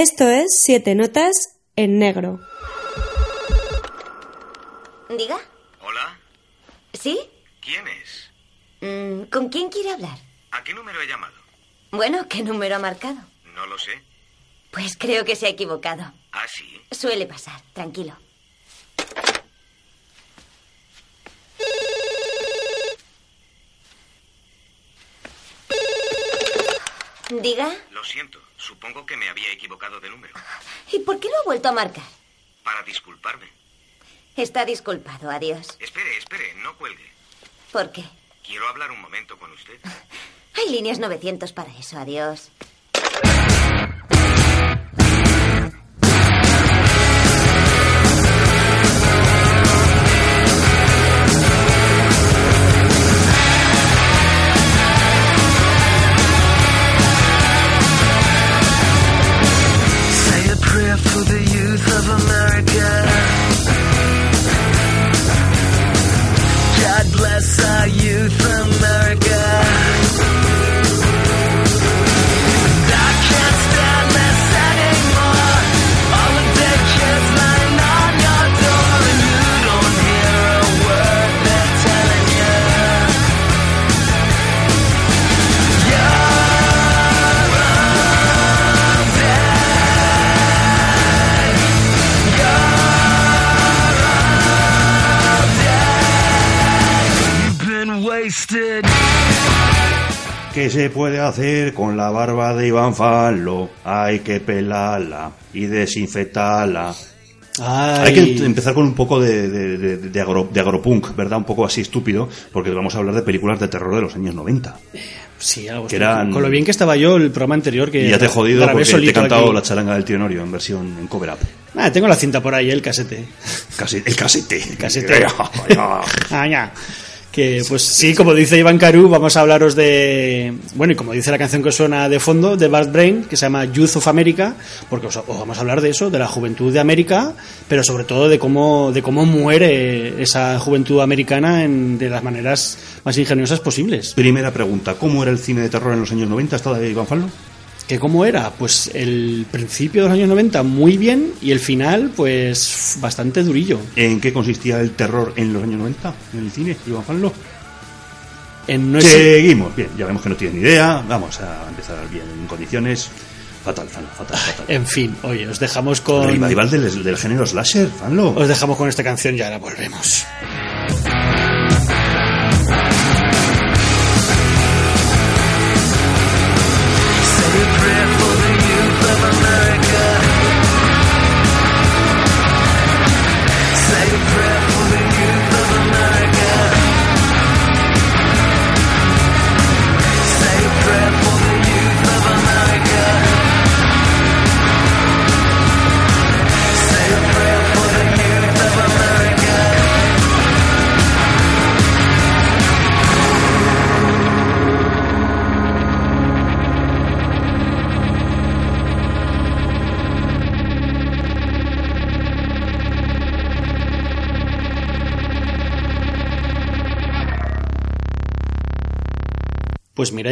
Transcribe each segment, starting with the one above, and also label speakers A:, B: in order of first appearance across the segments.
A: Esto es Siete Notas en Negro.
B: ¿Diga?
C: Hola,
B: ¿Sí?
C: ¿quién es?
B: Mm, ¿Con quién quiere hablar?
C: ¿A qué número he llamado?
B: Bueno, ¿qué número ha marcado?
C: No lo sé.
B: Pues creo que se ha equivocado.
C: Ah, sí.
B: Suele pasar, tranquilo. Diga,
C: Lo siento. Supongo que me había equivocado de número.
B: ¿y por qué lo ha vuelto a marcar?
C: Para disculparme.
B: Está disculpado, adiós.
C: Espere, espere, no cuelgue.
B: ¿Por qué?
C: Quiero hablar un momento con usted.
B: Hay líneas 900 para eso, adiós.
D: ¿Qué se puede hacer con la barba de Iván Fallo? Hay que pelarla y desinfectarla. Hay que em- empezar con un poco de, de, de- de agro- de agropunk, ¿verdad? Un poco así estúpido, porque vamos a hablar de películas de terror de los años 90.
E: Sí, algo
D: Que eran-
E: Con lo bien que estaba yo el programa anterior que
D: Y ya te he jodido porque te he cantado
E: aquí.
D: la charanga del tío Norio en versión en cover up.
E: Ah, tengo la cinta por ahí, el casete.
D: Casi, el casete. El
E: casete. Ah, ya. Que pues sí, como dice Iván Caru, vamos a hablaros de. Bueno, y como dice la canción que suena de fondo, de Bad Brain, que se llama Youth of America, porque os, os vamos a hablar de eso, de la juventud de América, pero sobre todo de cómo, de cómo muere esa juventud americana en, de las maneras más ingeniosas posibles.
D: Primera pregunta, ¿cómo era el cine de terror en los años 90 hasta de Iván Fallo?
E: ¿Que cómo era? Pues el principio de los años 90 muy bien y el final, pues bastante durillo.
D: ¿En qué consistía el terror en los años 90 en el cine, Iván Fallo?
E: En no
D: Seguimos, bien, ya vemos que no tiene ni idea, vamos a empezar bien en condiciones. Fatal, fatal, fatal, fatal.
E: En fin, oye, os dejamos con.
D: El revival del, del género slasher, fanlo.
E: Os dejamos con esta canción y ahora volvemos.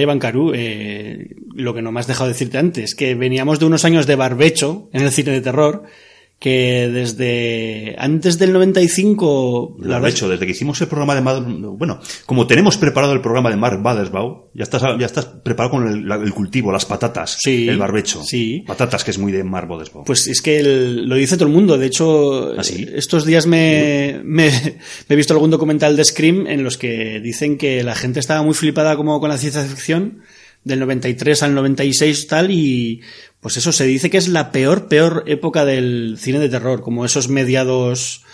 E: Iván Caru, eh, lo que no me has dejado decirte antes, que veníamos de unos años de barbecho en el cine de terror, que desde antes del 95...
D: Lo he hecho, desde que hicimos el programa de bueno, como tenemos preparado el programa de Mark Badersbaugh, ya estás, ya estás preparado con el, la- el cultivo, las patatas,
E: Sí,
D: el barbecho.
E: sí.
D: Patatas, que es muy de Mark Badersbaugh.
E: Pues es que el- lo dice todo el mundo. De hecho,
D: ¿Ah, sí?
E: estos días me, me- me he visto algún documental de Scream en los que dicen que la gente estaba muy flipada como con la ciencia ficción del 93 al 96 tal y pues eso se dice que es la peor peor época del cine de terror, como esos mediados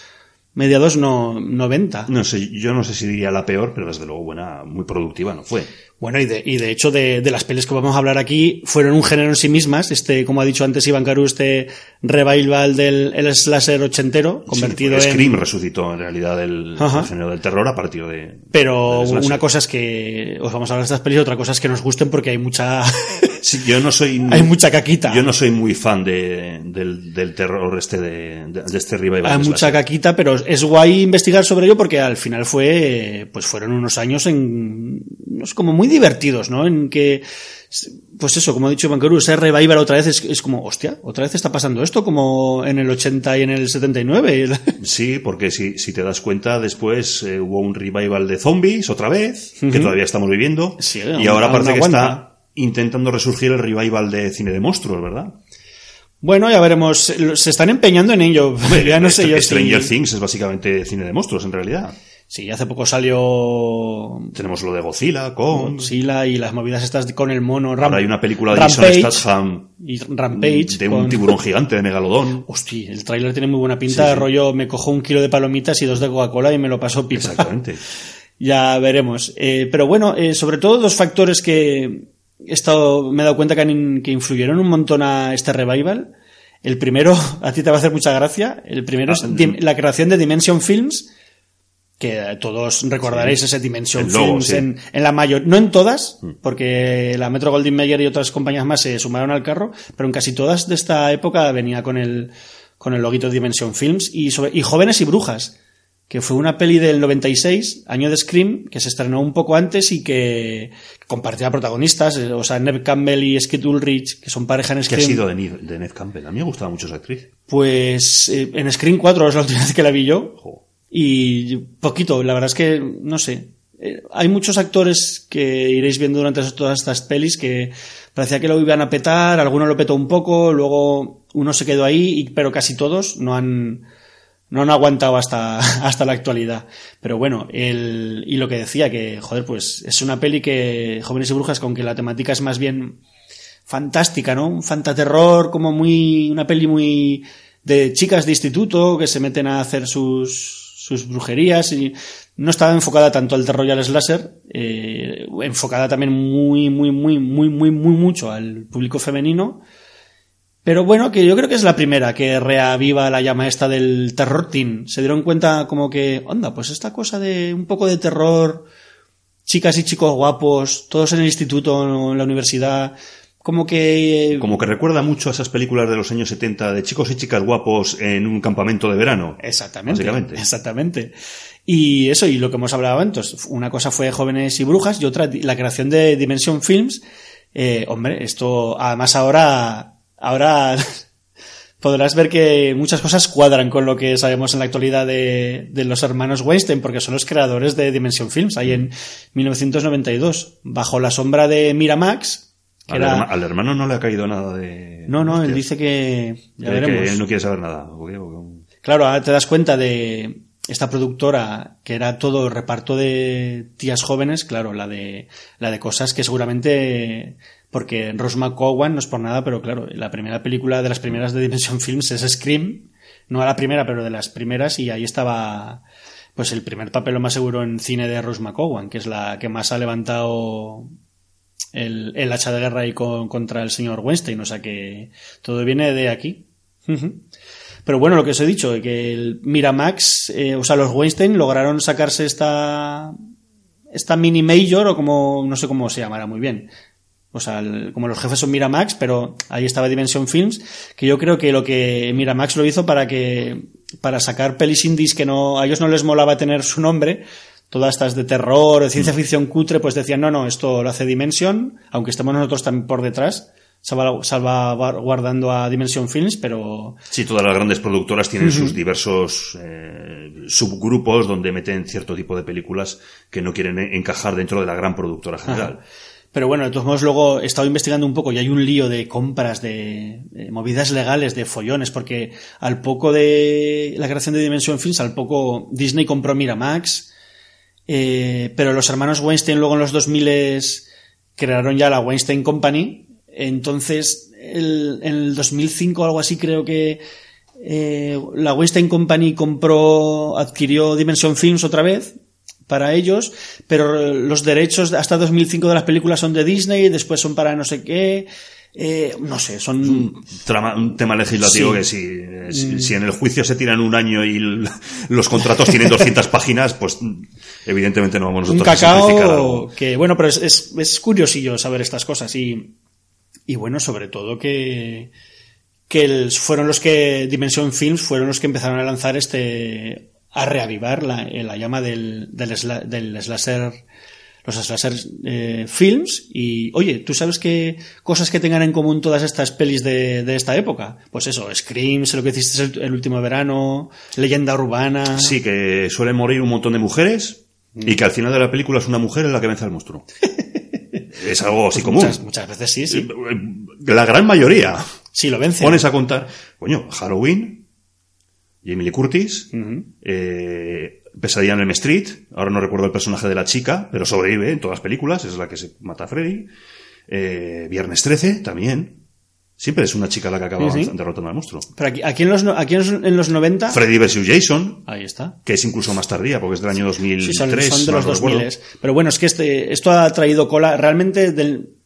E: mediados no 90.
D: no sé, yo no sé si diría la peor, pero desde luego buena, muy productiva no fue.
E: Bueno, y de, y de hecho de, de las pelis que vamos a hablar aquí fueron un género en sí mismas, este, como ha dicho antes Iván Caru, este revival del el slasher ochentero, convertido
D: Sí,
E: en...
D: Scream resucitó en realidad el, género del terror a partir de...
E: Pero una cosa es que os vamos a hablar de estas pelis, otra cosa es que nos gusten porque hay mucha
D: Sí, yo no soy...
E: hay mucha caquita.
D: Yo no soy muy fan de, del, del terror este de, este revival.
E: Hay mucha
D: slasher.
E: caquita, pero es guay investigar sobre ello porque al final fue, pues fueron unos años en, no sé, como muy divertidos, ¿no? En que pues eso, como ha dicho Bancaru, ese revival otra vez es, es como, hostia, otra vez está pasando esto como en el 80 y en el 79.
D: Sí, porque si, si te das cuenta, después eh, hubo un revival de zombies otra vez, que todavía estamos viviendo,
E: Sí,
D: y ahora parece que está intentando resurgir el revival de cine de monstruos, ¿verdad?
E: Bueno, ya veremos, se están empeñando en ello. ya no sé yo si...
D: Stranger Things es básicamente cine de monstruos, en realidad.
E: Sí, hace poco salió
D: Tenemos lo de Godzilla, con...
E: Godzilla y las movidas estas con el mono Ram-
D: Ahora hay una película de
E: Rampage
D: Jason Statham
E: y Rampage
D: de un
E: con-
D: tiburón gigante de megalodón.
E: Hostia, el tráiler tiene muy buena pinta,
D: Sí, sí.
E: rollo me cojo un kilo de palomitas y dos de Coca-Cola y me lo paso pipa.
D: Exactamente.
E: ya veremos. Eh, pero bueno, eh, sobre todo dos factores que he estado, me he dado cuenta que, han- que influyeron un montón a este revival. El primero, a ti te va a hacer mucha gracia, el primero es
D: Ah,
E: la creación de Dimension Films, que todos recordaréis
D: Sí.
E: ese Dimension
D: logo,
E: Films
D: sí. Mm.
E: en, en la mayor, no en todas, porque la Metro Goldwyn Mayer y otras compañías más se sumaron al carro, pero en casi todas de esta época venía con el, con el loguito de Dimension Films y, sobre- y Jóvenes y Brujas, que fue una peli del 96, año de Scream, que se estrenó un poco antes y que compartía protagonistas, eh, o sea, Neve Campbell y Skid Ulrich, que son pareja en
D: ¿Qué
E: Scream.
D: ha sido de, Neve- de Ned Campbell? A mí me gustaba mucho esa actriz.
E: Pues eh, en Scream 4 es la última vez que la vi yo. Y poquito, la verdad es que, no sé. Eh, hay muchos actores que iréis viendo durante todas estas pelis que parecía que lo iban a petar, alguno lo petó un poco, luego uno se quedó ahí, pero casi todos no han, no han aguantado hasta, hasta la actualidad. Pero bueno, el, y lo que decía, que, joder, pues es una peli que, Jóvenes y Brujas, con que la temática es más bien fantástica, ¿no? Un fantaterror, como muy, una peli muy de chicas de instituto que se meten a hacer sus, sus brujerías y no estaba enfocada tanto al terror y al slasher, eh, enfocada también muy, muy, muy, muy, muy, muy mucho al público femenino. Pero bueno, que yo creo que es la primera que reaviva la llama esta del terror teen. Se dieron cuenta como que, onda, pues esta cosa de un poco de terror, chicas y chicos guapos, todos en el instituto en la universidad, como que...
D: Como que recuerda mucho a esas películas de los años 70 de chicos y chicas guapos en un campamento de verano.
E: Exactamente.
D: Básicamente.
E: Exactamente. Y eso, y lo que hemos hablado antes, una cosa fue Jóvenes y Brujas y otra la creación de Dimension Films. Eh, hombre, esto, además ahora, ahora podrás ver que muchas cosas cuadran con lo que sabemos en la actualidad de, de los hermanos Weinstein, porque son los creadores de Dimension Films, ahí en 1992, bajo la sombra de Miramax,
D: Al,
E: era...
D: herma- al hermano no le ha caído nada de...
E: No, no, él dice que... Ya
D: Que- que
E: veremos.
D: él no quiere saber nada. ¿o qué? ¿O qué?
E: Claro, ahora te das cuenta de esta productora que era todo reparto de tías jóvenes, claro, la de la de cosas que seguramente porque Rose McGowan no es por nada, pero claro, la primera película de las primeras de Dimension Films es Scream, no a la primera, pero de las primeras y ahí estaba pues el primer papel lo más seguro en cine de Rose McGowan, que es la que más ha levantado el, el hacha de guerra ahí con- contra el señor Weinstein, o sea que todo viene de aquí. Pero bueno, lo que os he dicho, que el Miramax, eh, o sea, los Weinstein lograron sacarse esta, esta mini major, o como, no sé cómo se llamará muy bien. O sea, el- como los jefes son Miramax, pero ahí estaba Dimension Films, que yo creo que lo que Miramax lo hizo para que, para sacar pelis indies que no, a ellos no les molaba tener su nombre, todas estas de terror, de ciencia ficción cutre, pues decían, no, no, esto lo hace Dimension, aunque estemos nosotros también por detrás, salva- salvaguardando a Dimension Films, pero
D: Sí, todas las grandes productoras tienen sus diversos eh, subgrupos donde meten cierto tipo de películas que no quieren e- encajar dentro de la gran productora general.
E: Pero bueno, de todos modos, luego he estado investigando un poco y hay un lío de compras, de, de movidas legales, de follones, porque al poco de la creación de Dimension Films, al poco Disney compró Miramax, eh, pero los hermanos Weinstein luego en los 2000 crearon ya la Weinstein Company, entonces en el 2005 o algo así creo que eh, la Weinstein Company compró, adquirió Dimension Films otra vez para ellos, pero los derechos de- hasta 2005 de las películas son de Disney, después son para no sé qué, eh, no sé, son...
D: Trama- un tema legislativo
E: Sí.
D: que si, eh, si, si en el juicio se tiran un año y los contratos tienen 200 páginas, pues mm, evidentemente no vamos
E: un
D: nosotros a simplificar
E: cacao
D: algo.
E: que bueno pero es, es, es curiosillo saber estas cosas y, y bueno sobre todo que que el- fueron los que Dimension Films fueron los que empezaron a lanzar este a reavivar la, la llama del del, del slasher los slasher eh, films y, oye, ¿tú sabes qué cosas que tengan en común todas estas pelis de, de esta época? Pues eso, Scream, sé lo que hiciste el, el último verano, Leyenda Urbana...
D: Sí, que suelen morir un montón de mujeres
E: Mm.
D: y que al final de la película es una mujer la que vence al monstruo. es algo así común.
E: Muchas, muchas veces sí, sí.
D: La gran mayoría.
E: Sí, lo vence.
D: Pones a contar, coño, Halloween, Jamie Lee Curtis, eh, Pesadilla en el Street, ahora no recuerdo el personaje de la chica, pero sobrevive en todas las películas, es la que se mata a Freddy. Eh, Viernes 13 también. Siempre es una chica la que acaba
E: Sí, sí.
D: derrotando al monstruo.
E: Pero aquí, aquí en, los, no- aquí en los, en los 90...
D: Freddy vs. Jason,
E: Ahí está.
D: que es incluso más tardía, porque es del año 2003.
E: Sí, son, son de
D: no
E: los
D: lo
E: 2000.
D: recuerdo.
E: Pero bueno, es que este, esto ha traído cola realmente del...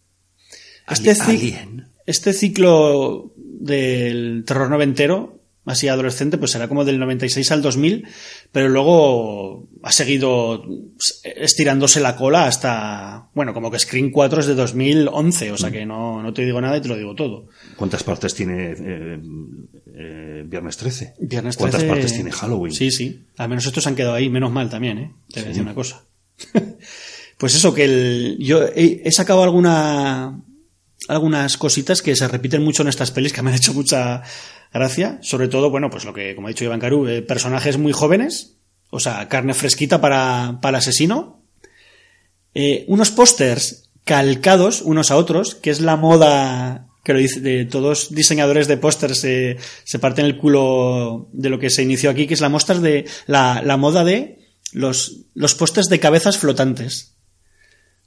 E: Este,
D: Alien.
E: este ciclo del terror noventero, así adolescente, pues será como del 96 al 2000, pero luego ha seguido estirándose la cola hasta, bueno, como que Screen 4 es de 2011, o sea que no, no te digo nada y te lo digo todo.
D: ¿Cuántas partes tiene eh, eh, Viernes 13?
E: Viernes
D: ¿Cuántas
E: 13
D: partes tiene Halloween?
E: Sí, sí. Al menos estos han quedado ahí, menos mal también, ¿eh? Te voy a decir una cosa. pues eso, que el, yo he, he sacado alguna, algunas cositas que se repiten mucho en estas pelis que me han hecho mucha gracia. Sobre todo, bueno, pues lo que, como ha dicho Iván Caru, eh, personajes muy jóvenes, o sea, carne fresquita para, para el asesino. Eh, unos pósters calcados unos a otros, que es la moda que lo dice, de todos diseñadores de pósters se, se parten el culo de lo que se inició aquí, que es la de la, la moda de los, los pósters de cabezas flotantes.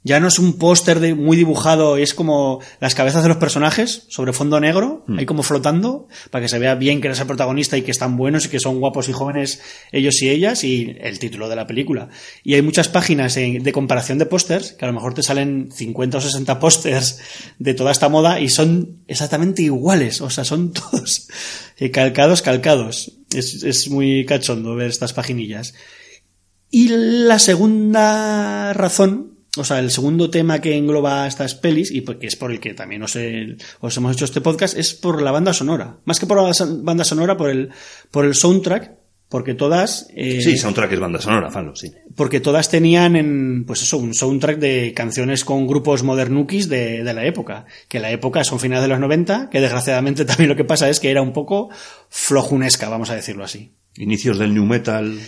E: Ya no es un póster muy dibujado, es como las cabezas de los personajes sobre fondo negro, ahí como flotando, para que se vea bien que eres el protagonista y que están buenos y que son guapos y jóvenes ellos y ellas, y el título de la película. Y hay muchas páginas de comparación de pósters, que a lo mejor te salen 50 o 60 pósters de toda esta moda y son exactamente iguales, o sea, son todos eh, calcados, calcados. Es, es muy cachondo ver estas paginillas. Y la segunda razón, o sea, el segundo tema que engloba estas pelis, y que es por el que también os, he- os hemos hecho este podcast, es por la banda sonora. Más que por la banda sonora, por el, por el soundtrack, porque todas... eh,
D: Sí, soundtrack es banda sonora, Falo, sí.
E: porque todas tenían en, pues eso, un soundtrack de canciones con grupos modernukis de, de la época. Que la época son finales de los 90, que desgraciadamente también lo que pasa es que era un poco flojunesca, vamos a decirlo así.
D: Inicios del new metal.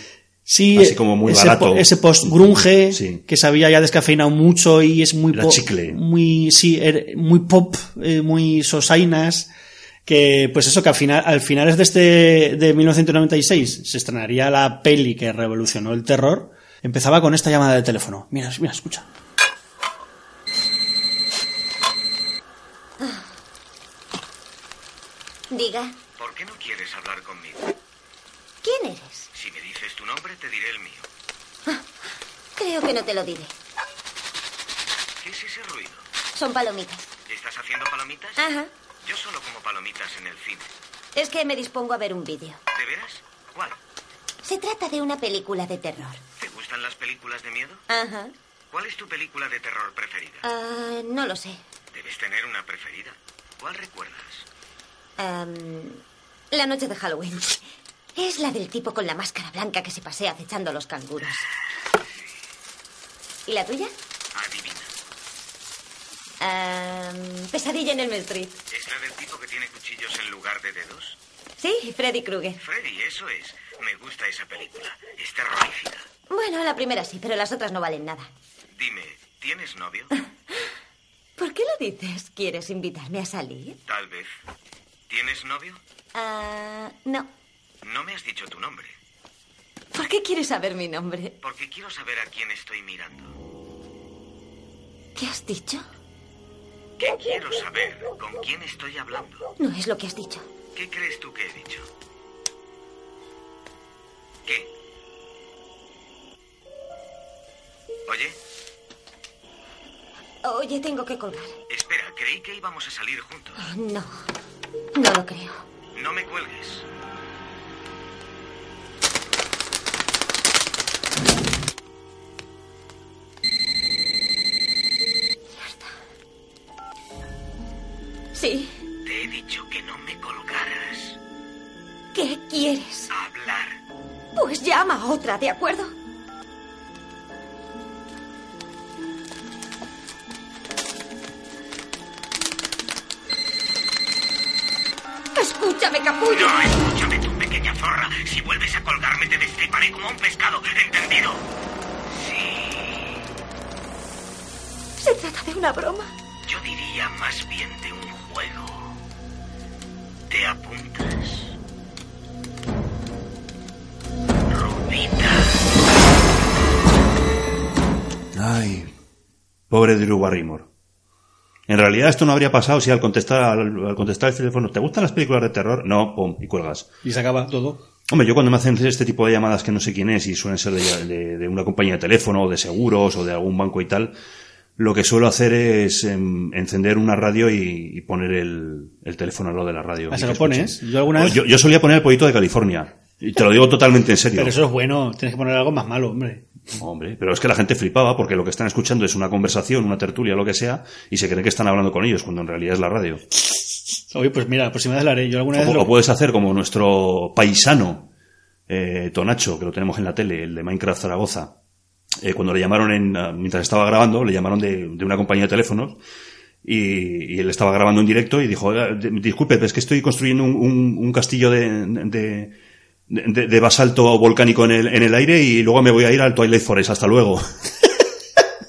E: Sí,
D: Así como muy
E: ese,
D: barato.
E: po- ese post grunge
D: Sí.
E: que se había ya descafeinado mucho y es muy
D: Era chicle.
E: muy sí, er- muy pop, eh, muy sosainas que pues eso que al final al finales de este de 1996 se estrenaría la peli que revolucionó el terror. Empezaba con esta llamada de teléfono. Mira, mira, escucha.
B: Diga,
C: ¿Por qué no quieres hablar conmigo?
B: ¿quién eres?
C: Tu nombre, te diré el mío.
B: Creo que no te lo diré.
C: ¿Qué es ese ruido?
B: Son palomitas.
C: ¿Estás haciendo palomitas?
B: Ajá.
C: Yo solo como palomitas en el cine.
B: Es que me dispongo a ver un vídeo.
C: ¿De veras? ¿Cuál?
B: Se trata de una película de terror.
C: ¿Te gustan las películas de miedo?
B: Ajá.
C: ¿Cuál es tu película de terror preferida?
B: Ah, no lo sé.
C: Debes tener una preferida. ¿Cuál recuerdas?
B: Am, la noche de Halloween. Es la del tipo con la máscara blanca que se pasea acechando a los canguros. ¿Y la tuya?
C: Adivina.
B: Am, pesadilla en el Street.
C: ¿Es la del tipo que tiene cuchillos en lugar de dedos?
B: Sí, Freddy Krueger.
C: Freddy, eso es. Me gusta esa película. Es terrorífica.
B: Bueno, la primera sí, pero las otras no valen nada.
C: Dime, ¿tienes novio?
B: ¿Por qué lo dices? ¿Quieres invitarme a salir?
C: Tal vez. ¿Tienes novio?
B: Ah, no.
C: No me has dicho tu nombre.
B: ¿Por qué quieres saber mi nombre?
C: Porque quiero saber a quién estoy mirando.
B: ¿Qué has dicho?
C: ¿Qué quiero saber? ¿Con quién estoy hablando?
B: No es lo que has dicho.
C: ¿Qué crees tú que he dicho? ¿Qué? Oye,
B: Oye, tengo que colgar.
C: espera, creí que íbamos a salir juntos.
B: Oh, no, no lo creo.
C: No me cuelgues.
B: Sí.
C: Te he dicho que no me colgaras.
B: ¿Qué quieres?
C: Hablar.
B: Pues llama a otra, ¿de acuerdo? Escúchame, capullo.
C: No, escúchame, tu pequeña zorra. Si vuelves a colgarme, te destriparé como un pescado. ¿Entendido? Sí.
B: Se trata de una broma.
C: Yo diría más bien de un ¿Te apuntas? Rubita.
D: Ay, pobre Drew Barrymore. En realidad esto no habría pasado si al contestar, al, al contestar el teléfono, ¿te gustan las películas de terror? No, pum, y cuelgas.
E: Y se acaba todo.
D: Hombre, yo cuando me hacen este tipo de llamadas que no sé quién es y suelen ser de, de- de una compañía de teléfono o de seguros o de algún banco y tal, lo que suelo hacer es em, encender una radio y, y poner el, el teléfono al lado de la radio.
E: Ah,
D: y
E: ¿se
D: que
E: lo pones? Yo alguna vez-
D: Yo, yo solía poner el pollito de California. Y te lo digo totalmente en serio.
E: Pero eso es bueno, tienes que poner algo más malo, hombre.
D: Hombre, pero es que la gente flipaba porque lo que están escuchando es una conversación, una tertulia, lo que sea, y se cree que están hablando con ellos cuando en realidad es la radio.
E: Oye, pues mira, la próxima vez la haré. Yo alguna vez
D: O,
E: lo-
D: o puedes hacer como nuestro paisano, eh, Tonacho, que lo tenemos en la tele, el de Minecraft Zaragoza. Eh, cuando le llamaron en, ah, mientras estaba grabando, le llamaron de, de una compañía de teléfonos y, y él estaba grabando en directo y dijo, "Oiga, de- disculpe, es que estoy construyendo un, castillo de, de, de- de basalto volcánico en el, en el aire y luego me voy a ir al Twilight Forest. Hasta luego.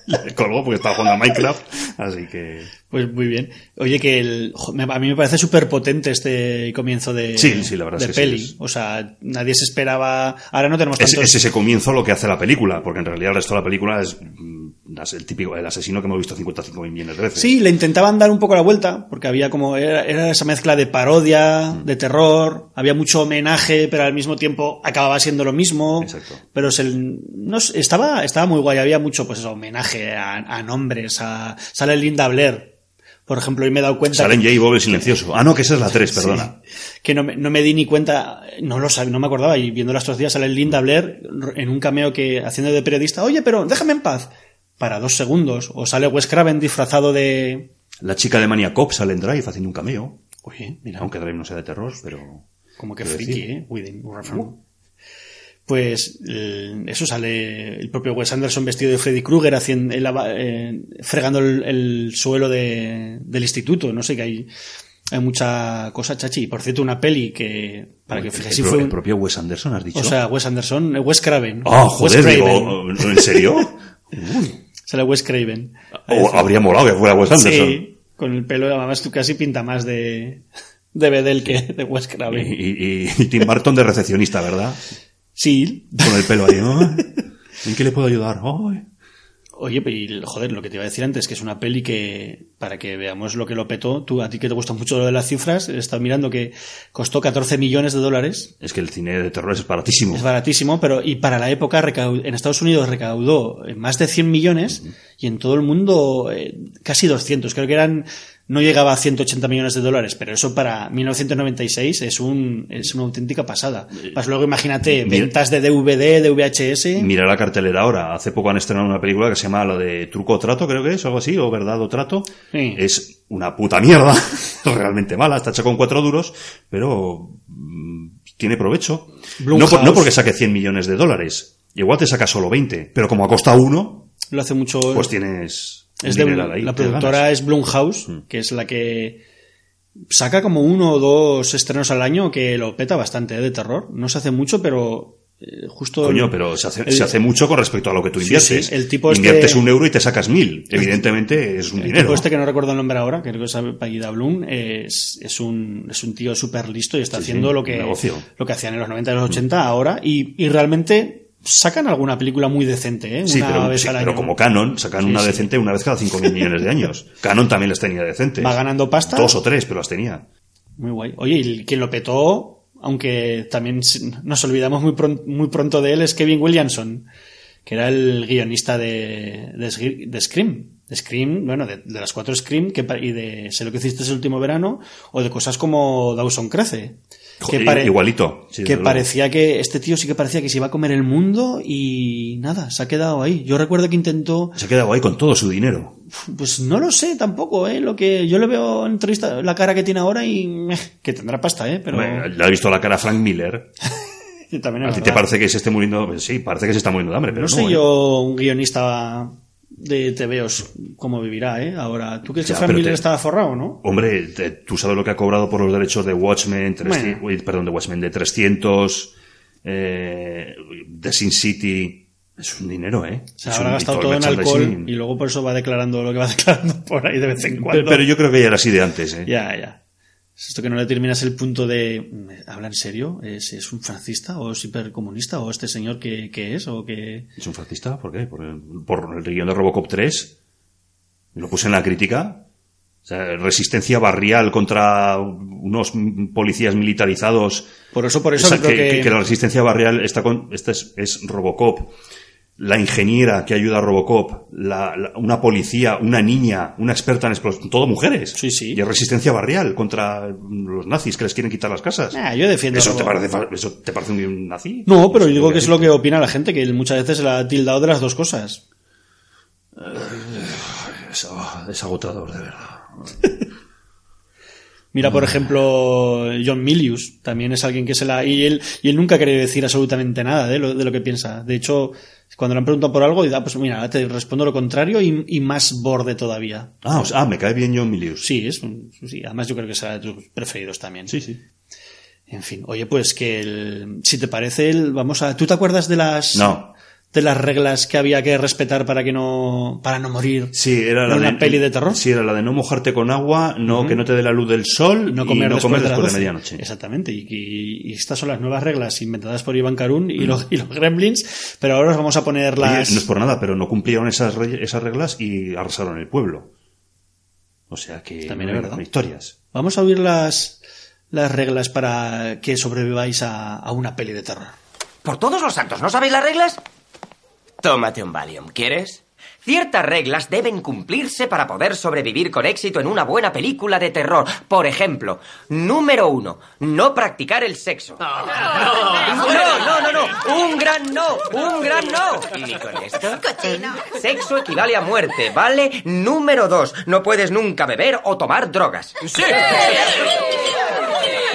D: Le colgó porque estaba jugando a Minecraft, así que...
E: Pues muy bien. Oye, que el, a mí me parece súper potente este comienzo de,
D: Sí, sí, la verdad
E: de
D: es sí,
E: peli.
D: es-
E: O sea, nadie se esperaba. Ahora no tenemos
D: Es,
E: tantos.
D: es ese comienzo lo que hace la película, porque en realidad el resto de la película es, mm, es el típico, el asesino que hemos visto 55 millones de veces.
E: Sí, le intentaban dar un poco la vuelta, porque había como, era, era esa mezcla de parodia,
D: Mm.
E: de terror, había mucho homenaje, pero al mismo tiempo acababa siendo lo mismo.
D: Exacto.
E: Pero se, no, estaba, estaba muy guay, había mucho, pues eso, homenaje a, a nombres, a, sale Linda Blair, por ejemplo, y me he dado cuenta
D: Salen Jay y Bob el silencioso. Ah, no, que esa es la 3, perdona.
E: que no, me, no me di ni cuenta, no lo sabía, no me acordaba, y viendo estos días sale Linda Blair en un cameo que, haciendo de periodista, oye, pero déjame en paz, para dos segundos, o sale Wes Craven disfrazado de,
D: La chica de Mania Cop sale en Drive haciendo un cameo.
E: oye, mira,
D: Aunque Drive no sea de terror, pero...
E: Como que friki,
D: decir.
E: ¿eh? Within. Pues eh, eso sale el propio Wes Anderson vestido de Freddy Krueger haciendo, eh, fregando el, el suelo de- del instituto. No sé, que hay, hay mucha cosa chachi. Por cierto, una peli que, para que fijéis, si fue
D: el propio Wes Anderson, has dicho.
E: o sea, Wes Anderson, eh, Wes Craven.
D: Ah,
E: Wes
D: joder,
E: Craven.
D: digo, ¿en serio? Uy.
E: Sale Wes Craven.
D: O habría molado que fuera Wes Anderson.
E: Sí, con el pelo, además tú casi pinta más de, de Bedel que de Wes Craven.
D: Y, y- y Tim Burton de recepcionista, ¿verdad?
E: Sí,
D: Con el pelo ahí, ¿no? ¿En qué le puedo ayudar? Ay.
E: Oye, pero joder, lo que te iba a decir antes, que es una peli que, para que veamos lo que lo petó, tú, a ti que te gusta mucho lo de las cifras, he estado mirando que costó 14 millones de dólares,
D: Es que el cine de terror es baratísimo.
E: es baratísimo, pero y para la época en Estados Unidos recaudó eh, más de 100 millones y en todo el mundo eh, casi 200, creo que eran, no llegaba a 180 millones de dólares, pero eso para 1996 es un, es una auténtica pasada. Más luego imagínate,
D: Mira-
E: ventas de DVD, de VHS.
D: Mira la cartelera ahora. Hace poco han estrenado una película que se llama lo de Truco o Trato, creo que es, algo así, o Verdad o Trato.
E: Sí.
D: Es una puta mierda, realmente mala, está hecha con cuatro duros, pero mm, tiene provecho. No, por- no porque saque 100 millones de dólares, igual te saca solo 20, pero como ha costado uno,
E: Lo hace mucho.
D: pues tienes
E: Es de, la productora es Blumhouse, que es la que saca como uno o dos estrenos al año que lo peta bastante ¿eh? de terror. No se hace mucho, pero eh, justo.
D: Coño, pero se hace,
E: el-
D: se hace mucho con respecto a lo que tú inviertes.
E: sí, el tipo este-
D: Inviertes un euro y te sacas mil. Evidentemente es un
E: el
D: dinero.
E: tipo este que no recuerdo el nombre ahora, que creo que es Paguida Bloom, es, es, un, es un tío súper listo y está
D: Sí,
E: haciendo lo que, lo que hacían en los 90 y los 80 ahora y, y realmente sacan alguna película muy decente, ¿eh?
D: Sí,
E: una
D: pero,
E: vez
D: sí,
E: al
D: pero
E: año.
D: como Canon, sacan
E: Sí,
D: una decente una vez cada 5.000 millones de años. Canon también las tenía decentes.
E: Va ganando pasta.
D: Dos o tres, pero las tenía.
E: Muy guay. Oye, y quien lo petó, aunque también nos olvidamos muy, pron- muy pronto de él, es Kevin Williamson, que era el guionista de, de, Scream. De Scream, bueno, de, de las cuatro Scream que, y de Sé lo que hiciste el último verano, o de cosas como Dawson Crece. Que, pare-
D: Igualito. sí,
E: que parecía que este tío sí que parecía que se iba a comer el mundo y nada, se ha quedado ahí. Yo recuerdo que intentó
D: Se ha quedado ahí con todo su dinero.
E: pues no lo sé tampoco, ¿eh? Lo que yo le veo en entrevista, la cara que tiene ahora y eh, que tendrá pasta, ¿eh? Pero
D: Hombre, Le ha visto la cara a Frank Miller.
E: también
D: ¿A ti te parece que se esté muriendo? Pues Sí, parece que se está muriendo de hambre, pero
E: no
D: no.
E: sé
D: ¿eh?
E: yo un guionista de TVOs cómo vivirá, ¿eh? Ahora, ¿tú crees que
D: Ya,
E: Frank
D: pero
E: Miller
D: te-
E: estaba forrado, no?
D: Hombre, te- tú sabes lo que ha cobrado por los derechos de Watchmen, 300,
E: Bueno.
D: uy, perdón, de Watchmen, de 300, eh, de Sin City. Es un dinero, ¿eh?
E: Se habrá
D: un-
E: gastado todo en alcohol y luego por eso va declarando lo que va declarando por ahí de vez en cuando.
D: Pero, pero yo creo que ya era así de antes, ¿eh?
E: Ya, ya. Es esto que no le terminas el punto de. ¿Habla en serio? ¿Es, es un fascista o es hipercomunista? ¿O este señor que, es? ¿O que.?
D: ¿Es un fascista? ¿Por qué? ¿Por el, por el guion de Robocop 3? Lo puse en la crítica. O sea, resistencia barrial contra unos policías militarizados.
E: Por eso, por eso creo
D: que,
E: que.
D: que- que la resistencia barrial está con, esta es, es Robocop. La ingeniera que ayuda a Robocop, la- la- una policía, una niña, una experta en explosión, todo mujeres.
E: Sí, sí.
D: Y es resistencia barrial contra los nazis que les quieren quitar las casas.
E: Yo defiendo.
D: ¿Eso te, parece, fa- ¿Eso te parece un nazi?
E: No, pero
D: sé,
E: yo digo que es lo que opina la gente, que muchas veces se la ha tildado de las dos cosas.
D: Es, oh, es agotador, de verdad.
E: Mira, por ejemplo, John Milius, también es alguien que se la... Y él, y él nunca quiere decir absolutamente nada de lo, de lo que piensa. De hecho, cuando le han preguntado por algo, dice, ah, pues mira, te respondo lo contrario y, y más borde todavía.
D: Ah, o sea, ah, me cae bien John Milius.
E: Sí, es un- sí, además yo creo que será de tus preferidos también.
D: sí. sí.
E: En fin, oye, pues que el- si te parece, el- vamos a... ¿Tú te acuerdas de las...
D: No.
E: De las reglas que había que respetar para que no... para no morir?
D: Sí, era la
E: ¿Una
D: de,
E: peli de terror?
D: Sí, era la de no mojarte con agua, no que no te dé la luz del sol
E: no comer,
D: y no comer
E: después, de, las
D: después de
E: 12.
D: medianoche.
E: Exactamente. Y, y- y estas son las nuevas reglas inventadas por Iván Carún y, los, y los Gremlins. Pero ahora os vamos a poner
D: Oye,
E: las.
D: no es por nada, pero no cumplieron esas, re- esas reglas y arrasaron el pueblo. O sea que
E: También
D: no
E: es verdad.
D: historias.
E: Vamos a oír las, las reglas para que sobreviváis a, a una peli de terror.
F: Por todos los santos, ¿no sabéis las reglas? Tómate un Valium, ¿quieres? Ciertas reglas deben cumplirse para poder sobrevivir con éxito en una buena película de terror. Por ejemplo, número uno, no practicar el sexo. No, no, no, no, un gran no, un gran no. ¿Y ni con esto? Sexo equivale a muerte, ¿vale? Número dos, no puedes nunca beber o tomar drogas. Sí.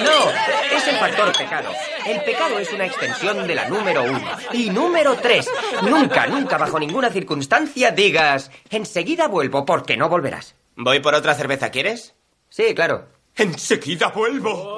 F: No, es el factor pecado. El pecado es una extensión de la número uno. Y número tres, nunca, nunca, bajo ninguna circunstancia digas, enseguida vuelvo porque no volverás.
G: ¿Voy por otra cerveza, quieres?
F: Sí, claro.
G: Enseguida vuelvo.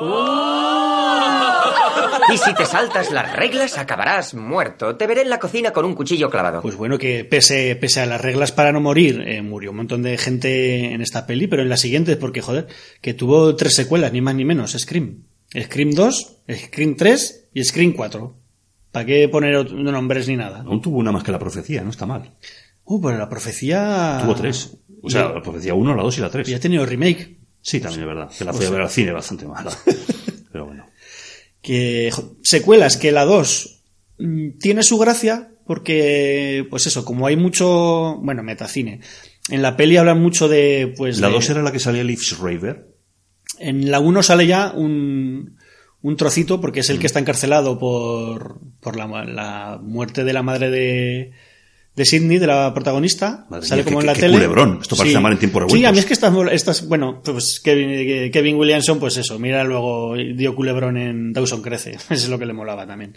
F: Y si te saltas las reglas, acabarás muerto. Te veré en la cocina con un cuchillo clavado.
E: Pues bueno, que pese, pese a las reglas para no morir, eh, murió un montón de gente en esta peli, pero en la siguiente, porque joder, que tuvo tres secuelas, ni más ni menos, Scream. Scream 2, Scream 3 y Scream 4. ¿Para qué poner nombres ni nada?
D: Aún tuvo una más que la profecía, no está mal.
E: Uh, pero la profecía...
D: Tuvo tres. O sea, la profecía 1, la 2 y la 3.
E: Y ha tenido remake.
D: Sí, también es verdad. Que la fui a ver al cine bastante mala. Pero bueno.
E: que secuelas que la 2 mm, tiene su gracia porque pues eso como hay mucho bueno metacine en la peli hablan mucho de pues
D: La
E: de-
D: 2 era la que salía Liv Schreiber.
E: En la 1 sale ya un un trocito porque es el
D: Mm.
E: que está encarcelado por por la, la muerte de la madre de de Sidney, de la protagonista,
D: Madre
E: sale
D: mía,
E: como en la tele.
D: culebrón. Esto parece Amar en tiempos
E: Sí,
D: revueltos.
E: a mí es que estas, estas bueno, pues Kevin, Kevin Williamson, pues eso, mira luego, dio culebrón en Dawson Crece, eso es lo que le molaba también.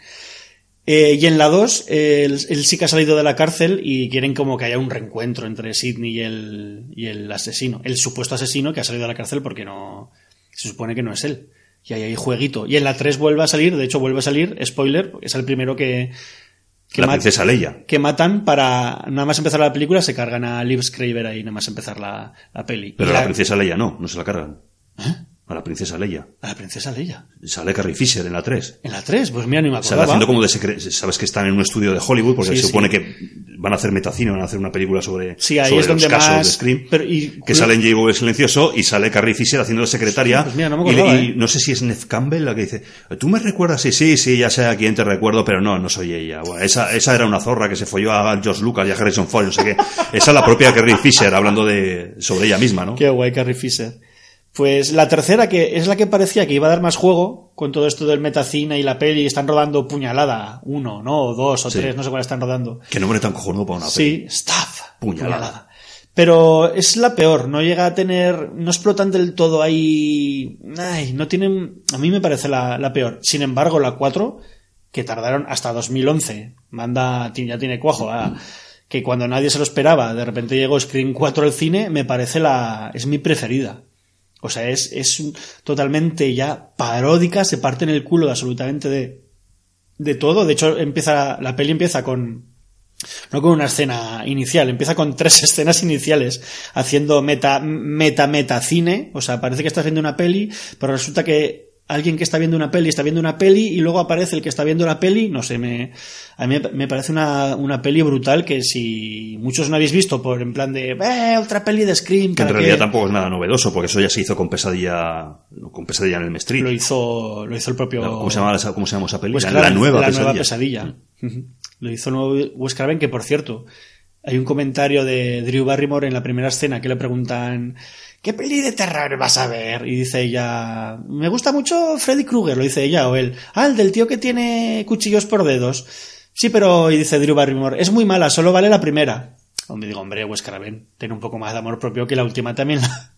E: Eh, y en la 2, él, él sí que ha salido de la cárcel y quieren como que haya un reencuentro entre Sidney y el, y el asesino, el supuesto asesino que ha salido de la cárcel porque no, se supone que no es él. Y ahí hay jueguito. Y en la 3 vuelve a salir, de hecho vuelve a salir, spoiler, es el primero que, que
D: la princesa Leia.
E: que matan para nada más empezar la película se cargan a Liv Schreiber ahí nada más empezar la, la peli
D: Pero la,
E: la-
D: princesa Leia no, no se la cargan. A la princesa Leia.
E: a la princesa Leia
D: Sale Carrie Fisher en la 3.
E: en la 3 pues mira ni me
D: Sale
E: acordaba
D: haciendo como de secre- Sabes que están en un estudio de Hollywood porque
E: Sí,
D: se
E: sí.
D: supone que van a hacer metacine, van a hacer una película sobre,
E: Sí, ahí
D: sobre
E: es donde
D: los casos
E: más-
D: de Scream.
E: pero y-
D: que sale en J.B. el Silencioso y sale Carrie Fisher haciendo de secretaria.
E: Sí, pues mira, no me acordaba,
D: y,
E: ¿eh?
D: no sé si es Neve Campbell la que dice, ¿tú me recuerdas? Sí, sí, sí, ya sé a quién te recuerdo, pero no, no soy ella. Bueno, esa, esa era una zorra que se folló a George Lucas y a Harrison Ford, no sé qué. Esa es la propia Carrie Fisher hablando de, sobre ella misma, ¿no?
E: qué guay Carrie Fisher pues la tercera que es la que parecía que iba a dar más juego con todo esto del metacine y la peli están rodando puñalada uno no o dos o
D: Sí.
E: tres no sé cuál están rodando
D: Qué nombre tan cojonudo para una peli.
E: Sí, staff.
D: Puñalada.
E: Pero es la peor, no llega a tener, no explotan del todo ahí, ay, no tienen, a mí me parece la, la peor. Sin embargo, la 4, que tardaron hasta 2011, manda, ya tiene cuajo, ah, que cuando nadie se lo esperaba, de repente llegó Screen 4 al cine, me parece la, es mi preferida. O sea, es, es totalmente ya paródica, se parte en el culo de absolutamente de, de todo. De hecho, empieza, la peli empieza con, no con una escena inicial, empieza con tres escenas iniciales, haciendo meta, meta, meta cine. O sea, parece que estás viendo una peli, pero resulta que alguien que está viendo una peli está viendo una peli y luego aparece el que está viendo la peli. No sé, me, a mí me parece una, una peli brutal que si muchos no habéis visto por en plan de, eh, otra peli de Scream,
D: Que en
E: ¿para
D: realidad
E: qué?".
D: tampoco es nada novedoso, porque eso ya se hizo con pesadilla, con pesadilla en el Street.
E: lo hizo, lo hizo el propio.
D: ¿Cómo se llama, cómo se llama esa peli? La- nueva
E: la
D: pesadilla.
E: nueva pesadilla. Ujú. Lo hizo el nuevo Wes Craven, que por cierto, hay un comentario de Drew Barrymore en la primera escena que le preguntan ¿qué peli de terror vas a ver? Y dice ella, me gusta mucho Freddy Krueger, lo dice ella o él. Ah, el del tío que tiene cuchillos por dedos. Sí, pero, y dice Drew Barrymore, es muy mala, solo vale la primera. Hombre, digo, hombre, Wes Craven, tiene un poco más de amor propio que la última también. La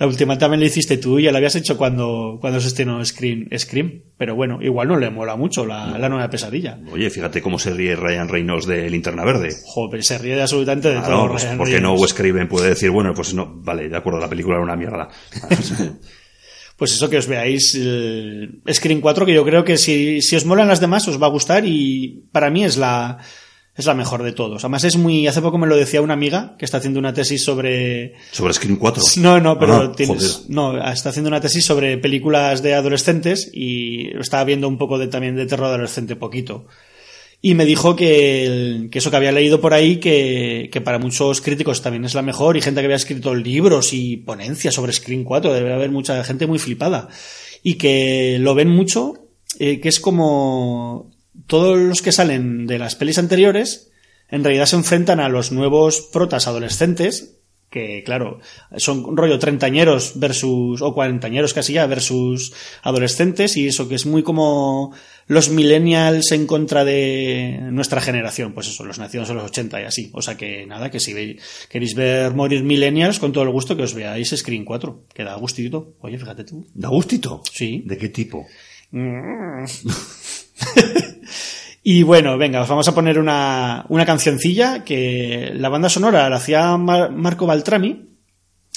E: última también la hiciste tú y ya la habías hecho cuando, cuando se estrenó Scream, Scream. Pero bueno, igual no le mola mucho la, la nueva pesadilla.
D: Oye, fíjate cómo se ríe Ryan Reynolds de Linterna Verde.
E: Joder, se ríe de absolutamente de todo.
D: pues,
E: Ryan
D: ¿por qué no. Wes Craven puede decir, bueno, pues no, vale, de acuerdo, la película era una mierda?
E: Pues eso que os veáis el Scream 4, que yo creo que si, si os molan las demás os va a gustar y para mí es la, es la mejor de todos. Además es muy, hace poco me lo decía una amiga que está haciendo una tesis sobre,
D: Sobre Scream 4.
E: No, no, pero
D: Ah,
E: tienes, no, está haciendo una tesis sobre películas de adolescentes y estaba viendo un poco de también de terror adolescente poquito. Y me dijo que, el- que eso que había leído por ahí, que, que para muchos críticos también es la mejor y gente que había escrito libros y ponencias sobre Screen 4, debe haber mucha gente muy flipada. Y que lo ven mucho, eh, que es como todos los que salen de las pelis anteriores, en realidad se enfrentan a los nuevos protas adolescentes, que claro, son rollo treintañeros versus, o cuarentañeros casi ya, versus adolescentes, y eso que es muy como los millennials en contra de nuestra generación, pues eso, los nacidos en los 80 y así. O sea que nada, que si ve- queréis ver morir millennials, con todo el gusto que os veáis Screen 4, que da gustito. Oye, fíjate tú.
D: ¿Da gustito?
E: Sí.
D: ¿De qué tipo?
E: Y bueno, venga, os vamos a poner una, una cancioncilla que la banda sonora la hacía Mar- Marco Baltrami,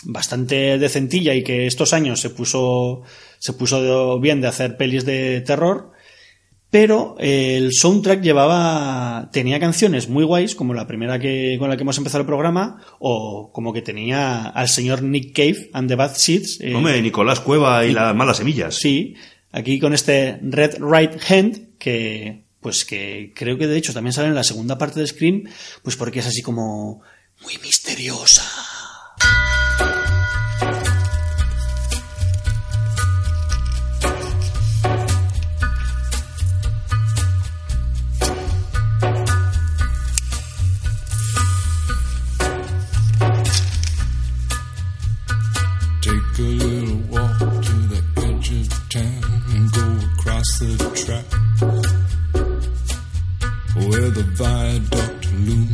E: bastante decentilla y que estos años se puso, se puso bien de hacer pelis de terror, pero eh, el soundtrack llevaba, tenía canciones muy guays, como la primera que, con la que hemos empezado el programa, o como que tenía al señor Nick Cave and the Bad Seeds. eh,
D: Hombre, Nicolás Cueva y las malas semillas.
E: Sí, aquí con este Red Right Hand, que pues que creo que de hecho también sale en la segunda parte de Scream, pues porque es así como muy misteriosa.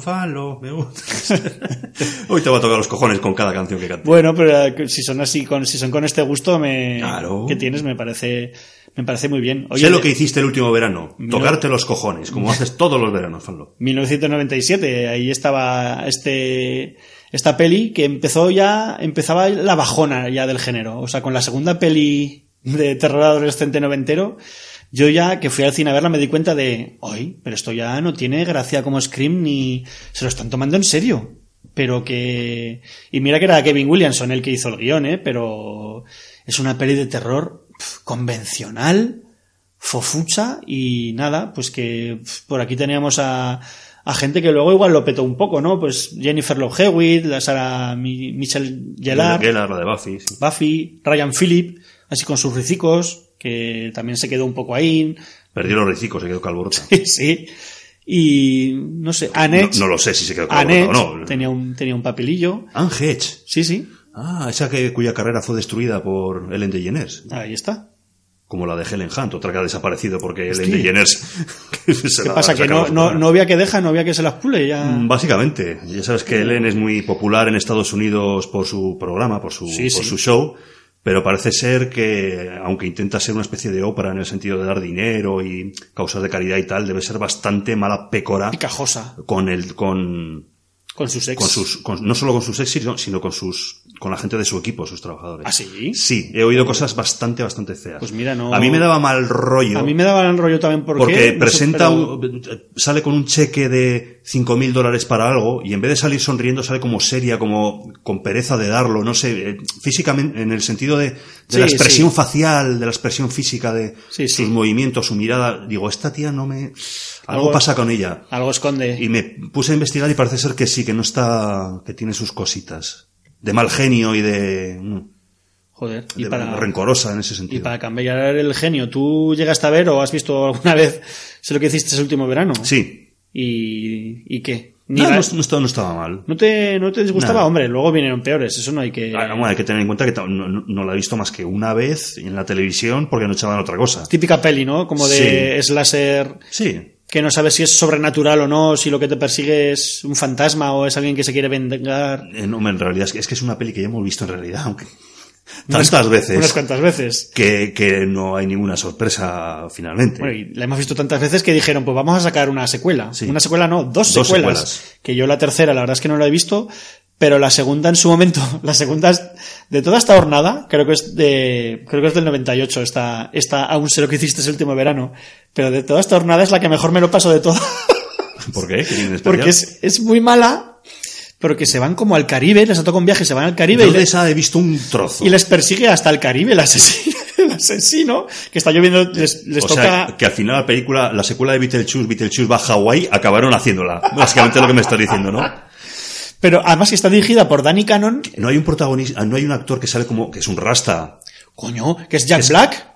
D: Falo, me gusta. Hoy te va a tocar los cojones con cada canción que cantes.
E: Bueno, pero eh, si son así, con, si son con este gusto me,
D: Claro.
E: que tienes, me parece, me parece muy bien.
D: sé lo que hiciste el último verano, tocarte los cojones, como haces todos los veranos, Falo.
E: 1997, ahí estaba este esta peli que empezó ya empezaba la bajona ya del género, o sea, con la segunda peli de terror adolescente noventero, yo ya que fui al cine a verla me di cuenta de, "Ay, pero esto ya no tiene gracia como Scream ni se lo están tomando en serio." Pero que y mira que era Kevin Williamson el que hizo el guion, ¿eh? pero es una peli de terror pf, convencional, fofucha y nada, pues que pf, por aquí teníamos a, a gente que luego igual lo petó un poco, ¿no? Pues Jennifer Love Hewitt, la Sara Mi- Michelle Gellar,
D: Gellar, la de Buffy, sí.
E: Buffy, Ryan Phillip, así con sus ricicos, que también se quedó un poco ahí.
D: Perdió los ricicos, se quedó calvorota.
E: sí. Y no sé, Annex.
D: No, no lo sé si se quedó
E: Annex
D: o no.
E: tenía, un, tenía un papelillo.
D: Hedge.
E: Sí, sí,
D: Ah, esa que, cuya carrera fue destruida por Ellen DeGeneres.
E: ahí está.
D: Como la de Helen Hunt, otra que ha desaparecido porque
E: Hostia.
D: Ellen DeGeneres... se
E: ¿Qué pasa? Que no, no,
D: forrar.
E: novia que deja, novia que se las pule. Ya...
D: Mm, Básicamente, ya sabes que Ellen es muy popular en Estados Unidos por su programa, por su,
E: Sí,
D: por
E: sí.
D: su show, pero parece ser que, aunque intenta ser una especie de ópera en el sentido de dar dinero y causas de caridad y tal, debe ser bastante mala pécora
E: Picajosa.
D: con el, con,
E: Con sus ex.
D: con sus, con- no solo con sus ex, sino, sino con sus, con la gente de su equipo, sus trabajadores.
E: ¿Ah, sí?
D: Sí, he oído cosas bastante, bastante feas.
E: Pues mira, no-
D: A mí me daba mal rollo.
E: A mí me daba el rollo también porque...
D: Porque
E: no
D: presenta, un- sale con un cheque de 5.000 dólares para algo y en vez de salir sonriendo sale como seria, como con pereza de darlo, no sé, eh, físicamente, en el sentido de, de
E: Sí,
D: la expresión
E: sí.
D: facial, de la expresión física de
E: Sí,
D: sus movimientos, su mirada. Digo, esta tía no me... Algo,
E: Algo-
D: pasa con ella.
E: Algo esconde.
D: Y me puse a investigar y parece ser que sí, que no está, que tiene sus cositas. De mal genio y de, mm,
E: Joder. Y
D: de
E: para,
D: rencorosa en ese
E: y
D: sentido.
E: para cambiar el genio, ¿tú llegaste a ver o has visto alguna vez sé lo que hiciste ese último verano?
D: Sí.
E: ¿Y, y qué? Ni
D: No, no, no estaba, no estaba mal.
E: ¿No te, ¿No te disgustaba?
D: Nada.
E: Hombre, luego vinieron peores, eso no hay que...
D: Ah, bueno, hay que tener en cuenta que no, la he visto más que una vez en la televisión porque no echaban otra cosa.
E: Típica peli, ¿no? Como de slasher
D: Sí.
E: que no sabes si es sobrenatural o no, si lo que te persigue es un fantasma o es alguien que se quiere vengar.
D: Eh, no, en realidad es que, es una peli que ya hemos visto en realidad, aunque tantas veces
E: Unas cuantas veces.
D: que, que no hay ninguna sorpresa finalmente.
E: Bueno, y la hemos visto tantas veces que dijeron, pues vamos a sacar una secuela.
D: Sí.
E: Una secuela no, dos,
D: Dos
E: secuelas,
D: secuelas.
E: Que yo la tercera, la verdad es que no la he visto, pero la segunda en su momento, la segunda es de toda esta hornada, creo que es de, creo que es del 98, esta, esta aún sé lo que hiciste ese último verano, pero de toda esta hornada es la que mejor me lo paso de todo,
D: ¿Por qué?
E: Porque es, es muy mala, porque se van como al Caribe, les ha tocado un viaje, se van al Caribe
D: Yo
E: y les,
D: he visto un trozo.
E: y les persigue hasta el Caribe el asesino, el asesino que está lloviendo, les, les
D: o
E: toca...
D: sea, que al final la película, la secuela de Beetlejuice, Beetlejuice va a Hawái, acabaron haciéndola. Básicamente lo que me estás diciendo, ¿no?
E: Pero además que está dirigida por Danny Cannon,
D: No hay un protagonista, no hay un actor que sale como, que es un rasta.
E: coño, que es Jack
D: Es-
E: Black.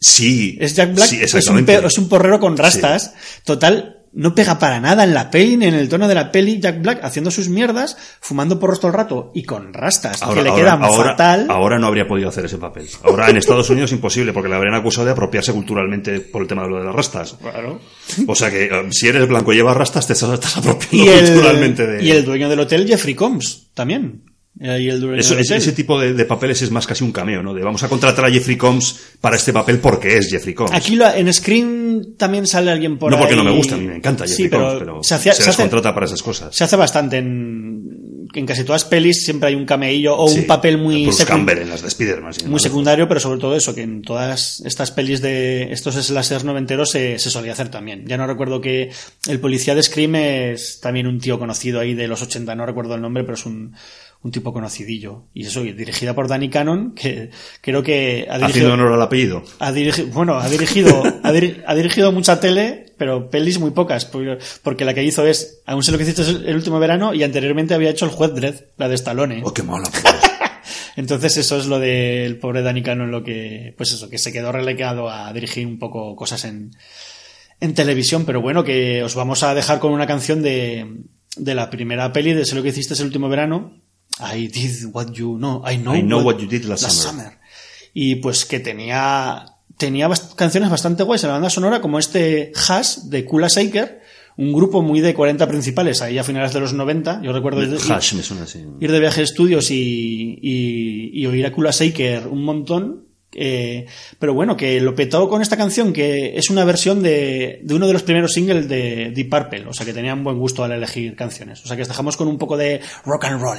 D: Sí.
E: Es Jack Black,
D: Sí,
E: es, un
D: exactamente.
E: es un porrero con rastas. Total, no pega para nada en la peli, ni en el tono de la peli. Jack Black haciendo sus mierdas, fumando porros todo el rato y con rastas, que le quedan
D: ahora-
E: fatal.
D: ahora no habría podido hacer ese papel. Ahora en Estados Unidos imposible, porque le habrían acusado de apropiarse culturalmente por el tema de lo de las rastas.
E: Claro.
D: O sea que eh, si eres blanco y llevas rastas, te estás, apropiando
E: el,
D: culturalmente de...
E: y el dueño del hotel, Jeffrey Combs, también. Y el dueño
D: Eso-
E: del
D: ese, tipo de, de papeles es más casi un cameo, ¿no? De vamos a contratar a Jeffrey Combs para este papel porque es Jeffrey Combs.
E: Aquí lo- en Screen también sale alguien por
D: no porque
E: ahí.
D: no me gusta, a mí me encanta Jeffrey
E: Sí, pero
D: Combs, pero
E: se, hace-
D: contrata para esas cosas.
E: se hace bastante en, en casi todas pelis siempre hay un cameillo o
D: Sí,
E: un papel muy
D: Bruce Campbell en las de Spider-Man. sin
E: muy secundario, pero sobre todo eso, que en todas estas pelis de estos slashers noventeros se, se solía hacer también. Ya no recuerdo que el policía de Scream es también un tío conocido ahí de los 80, no recuerdo el nombre, pero es un, un tipo conocidillo. Y eso, y dirigida por Danny Cannon, que creo que ha
D: Haciendo
E: dirigido...
D: honor al apellido.
E: Ha dirigido, bueno, ha dirigido, ha, diri- ha dirigido mucha tele, pero pelis muy pocas, porque, porque la que hizo es, aún sé lo que hiciste el último verano, y anteriormente había hecho el juez Dredd, la de Stallone.
D: Oh, qué mala.
E: Entonces eso es lo del pobre Danny Cannon, lo que, pues eso, que se quedó relegado a dirigir un poco cosas en, en televisión, pero bueno, que os vamos a dejar con una canción de, de la primera peli de Sé lo que hiciste el último verano. I did what you know, I know,
D: I know what you did last summer.
E: Y pues que tenía, tenía bast- canciones bastante guays en la banda sonora, como este Hash de Kula Shaker, un grupo muy de 40 principales, ahí a finales de los 90. Yo recuerdo ir-
D: Hash me suena así.
E: ir de viaje a estudios y, y, y oír a Kula Shaker un montón. Eh, pero bueno, que lo petó con esta canción, que es una versión de, de uno de los primeros singles de Deep Purple, o sea que tenían buen gusto al elegir canciones. O sea que os dejamos con un poco de rock and roll.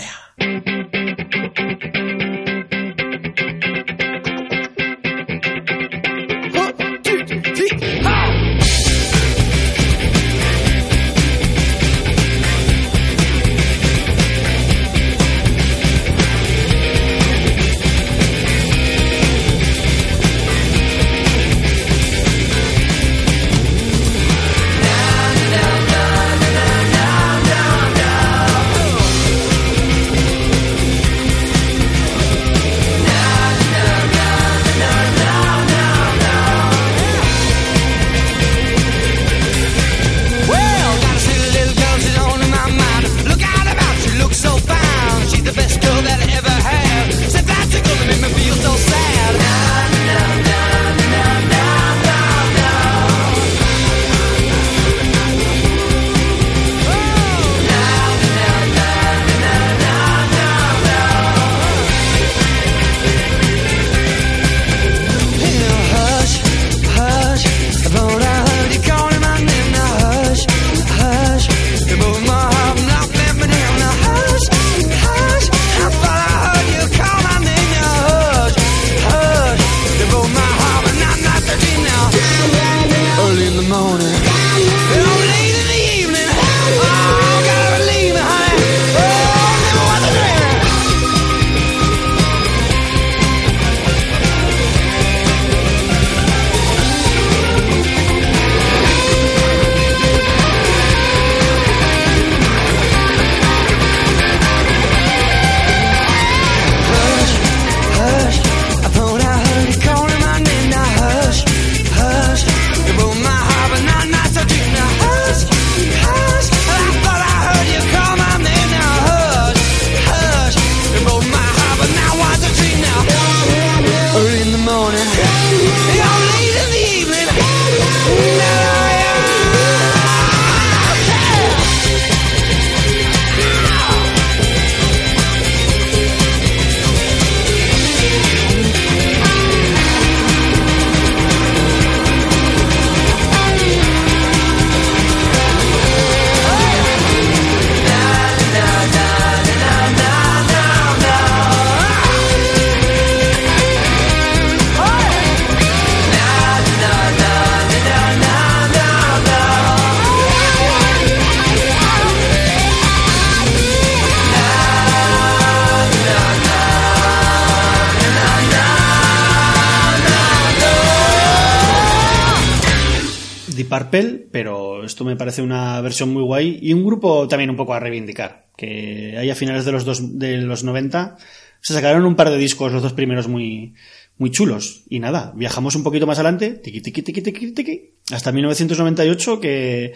E: Me parece una versión muy guay y un grupo también un poco a reivindicar, que ahí a finales de los, dos, de los 90 se sacaron un par de discos, los dos primeros muy, muy chulos. Y nada, viajamos un poquito más adelante, tiqui, tiqui, tiqui, tiqui, tiqui, hasta 1998 que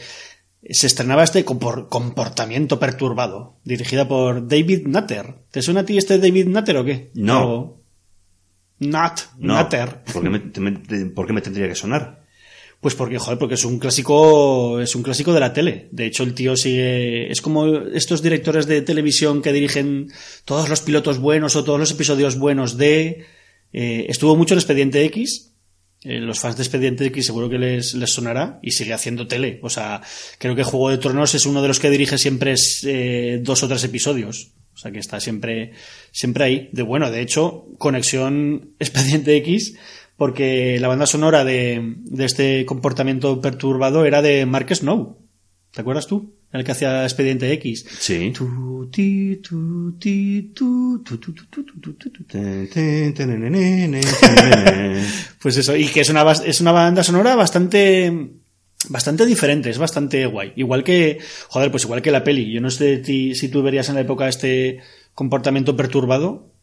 E: se estrenaba este compor- comportamiento perturbado, dirigida por David Nutter. ¿Te suena a ti este David Nutter o qué?
D: No.
E: Nut,
D: No.
E: Nutter.
D: ¿Por qué me, te- me- te- por qué me tendría que sonar?
E: Pues porque, joder, porque es un clásico, es un clásico de la tele. De hecho, el tío sigue, es como estos directores de televisión que dirigen todos los pilotos buenos o todos los episodios buenos de, eh, estuvo mucho en Expediente X. Eh, los fans de Expediente X seguro que les, les sonará y sigue haciendo tele. O sea, creo que Juego de Tronos es uno de los que dirige siempre eh, dos o tres episodios. O sea que está siempre, siempre ahí. De bueno, de hecho, conexión Expediente X, porque la banda sonora de, de este comportamiento perturbado era de Mark Snow. ¿Te acuerdas tú? El que hacía Expediente X.
D: Sí.
E: Pues eso, y que es una, es una banda sonora bastante bastante diferente, es bastante guay. Igual que, joder, pues igual que la peli. Yo no sé ti, si tú verías en la época este comportamiento perturbado,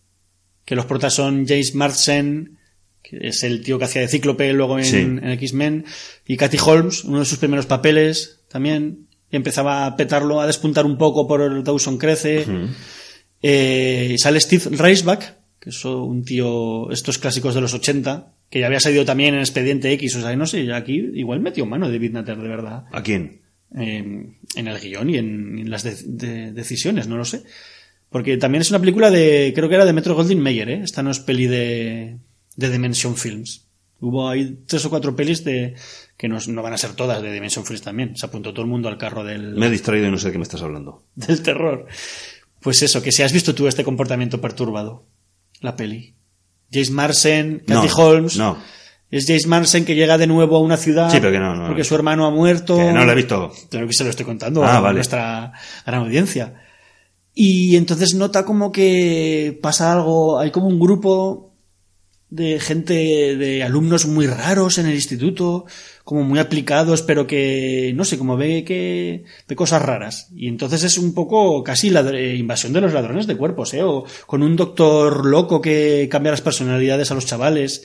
E: que los protas son James Marsden que es el tío que hacía de Cíclope luego en,
D: Sí.
E: en X-Men, y Kathy Holmes, uno de sus primeros papeles también, y empezaba a petarlo, a despuntar un poco por el Dawson Crece. Eh, sale Steve Reisbach, que es un tío, estos clásicos de los 80, que ya había salido también en Expediente X, o sea, no sé, ya aquí igual metió mano David Nutter, de verdad,
D: ¿A quién?
E: eh, en el guion y en, en las de- de- decisiones, no lo sé. Porque también es una película de, creo que era de Metro Goldwyn Mayer, ¿eh? Esta no es peli de, de Dimension Films. Hubo ahí tres o cuatro pelis de, que no, no van a ser todas de Dimension Films también. Se apuntó todo el mundo al carro del,
D: Me he distraído y no sé de qué me estás hablando.
E: del terror. Pues eso, que si has visto tú este comportamiento perturbado, la peli. James Marsden,
D: No,
E: Kathy Holmes.
D: no.
E: Es James Marsden que llega de nuevo a una ciudad
D: Sí, pero que no, no,
E: porque su hermano ha muerto.
D: Que no lo he visto.
E: Claro que se lo estoy contando
D: Ah,
E: a
D: vale.
E: nuestra gran audiencia. Y entonces nota como que pasa algo, hay como un grupo de gente, de alumnos muy raros en el instituto, como muy aplicados, pero que, no sé, como ve que, ve cosas raras. Y entonces es un poco casi la invasión de los ladrones de cuerpos, ¿eh? O con un doctor loco que cambia las personalidades a los chavales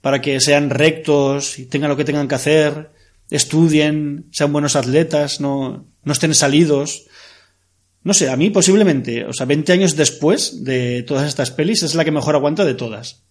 E: para que sean rectos y tengan lo que tengan que hacer, estudien, sean buenos atletas, no, no estén salidos. No sé, a mí posiblemente, o sea, 20 años después de todas estas pelis es la que mejor aguanta de todas.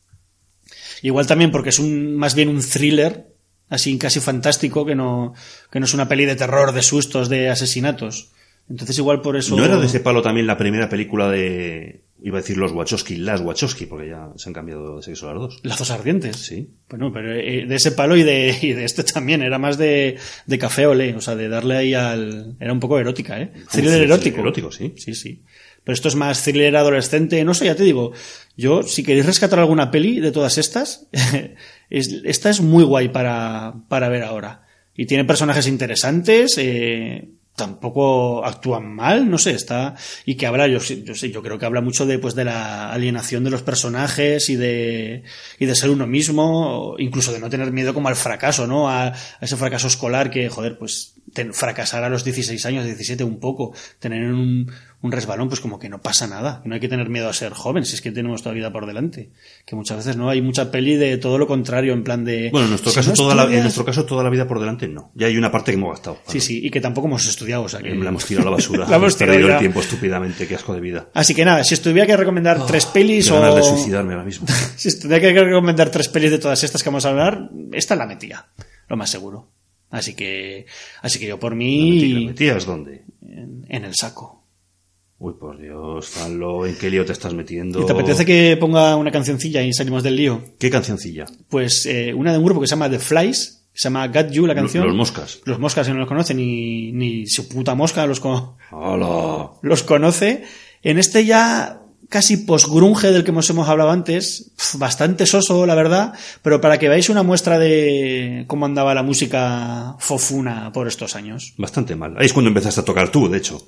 E: Igual también porque es un, más bien un thriller, así casi fantástico, que no, que no es una peli de terror, de sustos, de asesinatos. Entonces igual por eso...
D: ¿No era de ese palo también la primera película de... Iba a decir los Wachowski, las Wachowski, porque ya se han cambiado de sexo las dos.
E: Lazos ardientes.
D: Sí.
E: Bueno, pero eh, de ese palo y de, y de este también. Era más de, de café olé. O sea, de darle ahí al. Era un poco erótica, ¿eh? Thriller erótico.
D: erótico, sí.
E: Sí, sí. Pero esto es más thriller adolescente. No sé, ya te digo. Yo, si queréis rescatar alguna peli de todas estas, es- esta es muy guay para, para ver ahora. Y tiene personajes interesantes. Eh, tampoco actúan mal, no sé, está y que habla yo, yo sé, yo creo que habla mucho de pues de la alienación de los personajes y de y de ser uno mismo, incluso de no tener miedo como al fracaso, ¿no? A, ese fracaso escolar que joder, pues fracasar a los 16 años, 17 un poco, tener un, un resbalón, pues como que no pasa nada, no hay que tener miedo a ser joven, si es que tenemos toda la vida por delante, que muchas veces no hay mucha peli de todo lo contrario, en plan de
D: Bueno, en nuestro,
E: si
D: caso,
E: no
D: toda la, en nuestro caso, toda la vida por delante no. Ya hay una parte que hemos gastado.
E: Sí, sí, y que tampoco hemos estudiado, o sea que
D: La hemos tirado a la basura.
E: La hemos tirado
D: perdido el tiempo estúpidamente. Qué asco de vida.
E: Así que nada, si tuviera que recomendar tres pelis o...
D: ganas de suicidarme ahora mismo.
E: Si tuviera que recomendar tres pelis de todas estas que vamos a hablar, esta la metía, lo más seguro. Así que, así que yo por
D: ¿La
E: mí,
D: metías dónde?
E: en, en el saco.
D: Uy, por Dios, Fanlo, ¿en qué lío te estás metiendo?
E: ¿Y te apetece que ponga una cancioncilla y salimos del lío?
D: ¿Qué cancioncilla?
E: Pues eh, una de un grupo que se llama The Flies, se llama Got You, la canción.
D: Los moscas.
E: Los moscas que no los conocen, ni, ni su puta mosca los, co-
D: ¡Hala!
E: los conoce. En este ya casi post-grunge del que hemos, hemos hablado antes, bastante soso, la verdad, pero para que veáis una muestra de cómo andaba la música fofuna por estos años.
D: Bastante mal. Ahí es cuando empezaste a tocar tú, de hecho.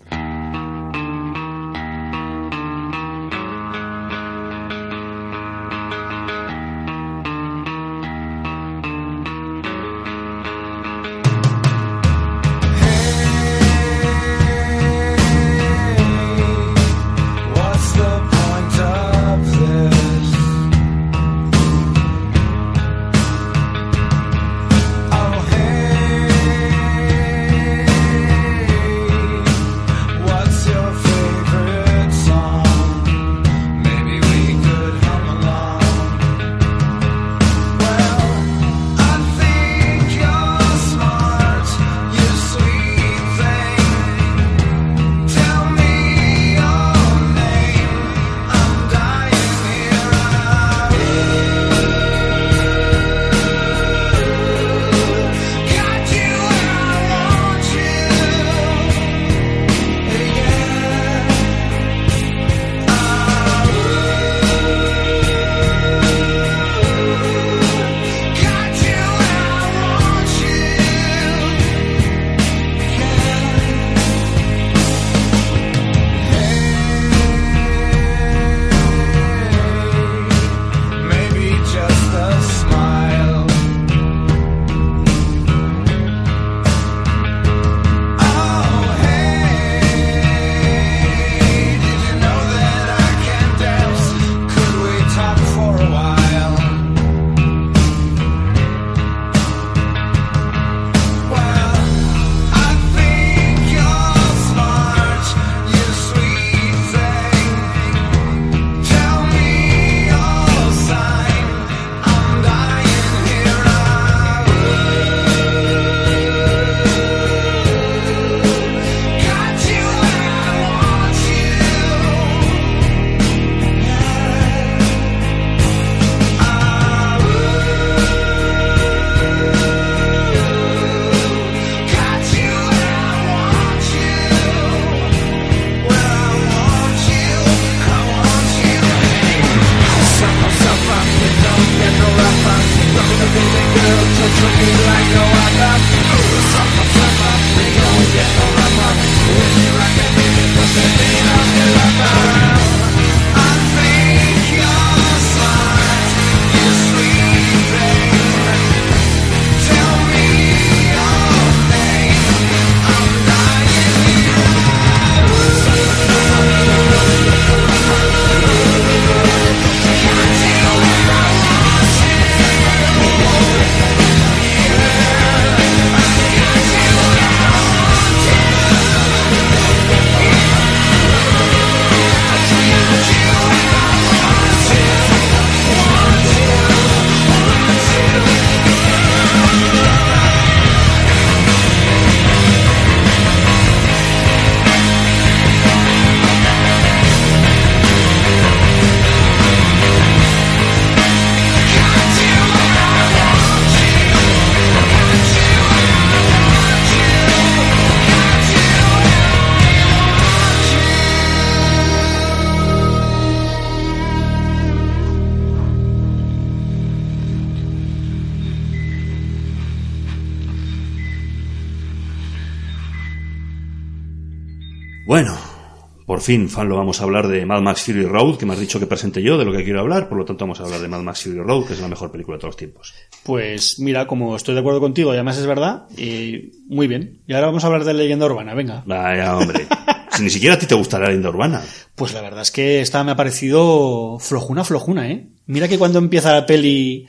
D: Por fin, fan, lo vamos a hablar de Mad Max Fury Road, que me has dicho que presente yo de lo que quiero hablar, por lo tanto vamos a hablar de Mad Max Fury Road, que es la mejor película de todos los tiempos.
E: Pues mira, como estoy de acuerdo contigo y además es verdad, y muy bien. Y ahora vamos a hablar de leyenda urbana, venga.
D: Vaya, hombre. si ni siquiera a ti te gusta la leyenda urbana.
E: Pues la verdad es que esta me ha parecido flojuna, flojuna, ¿eh? Mira que cuando empieza la peli...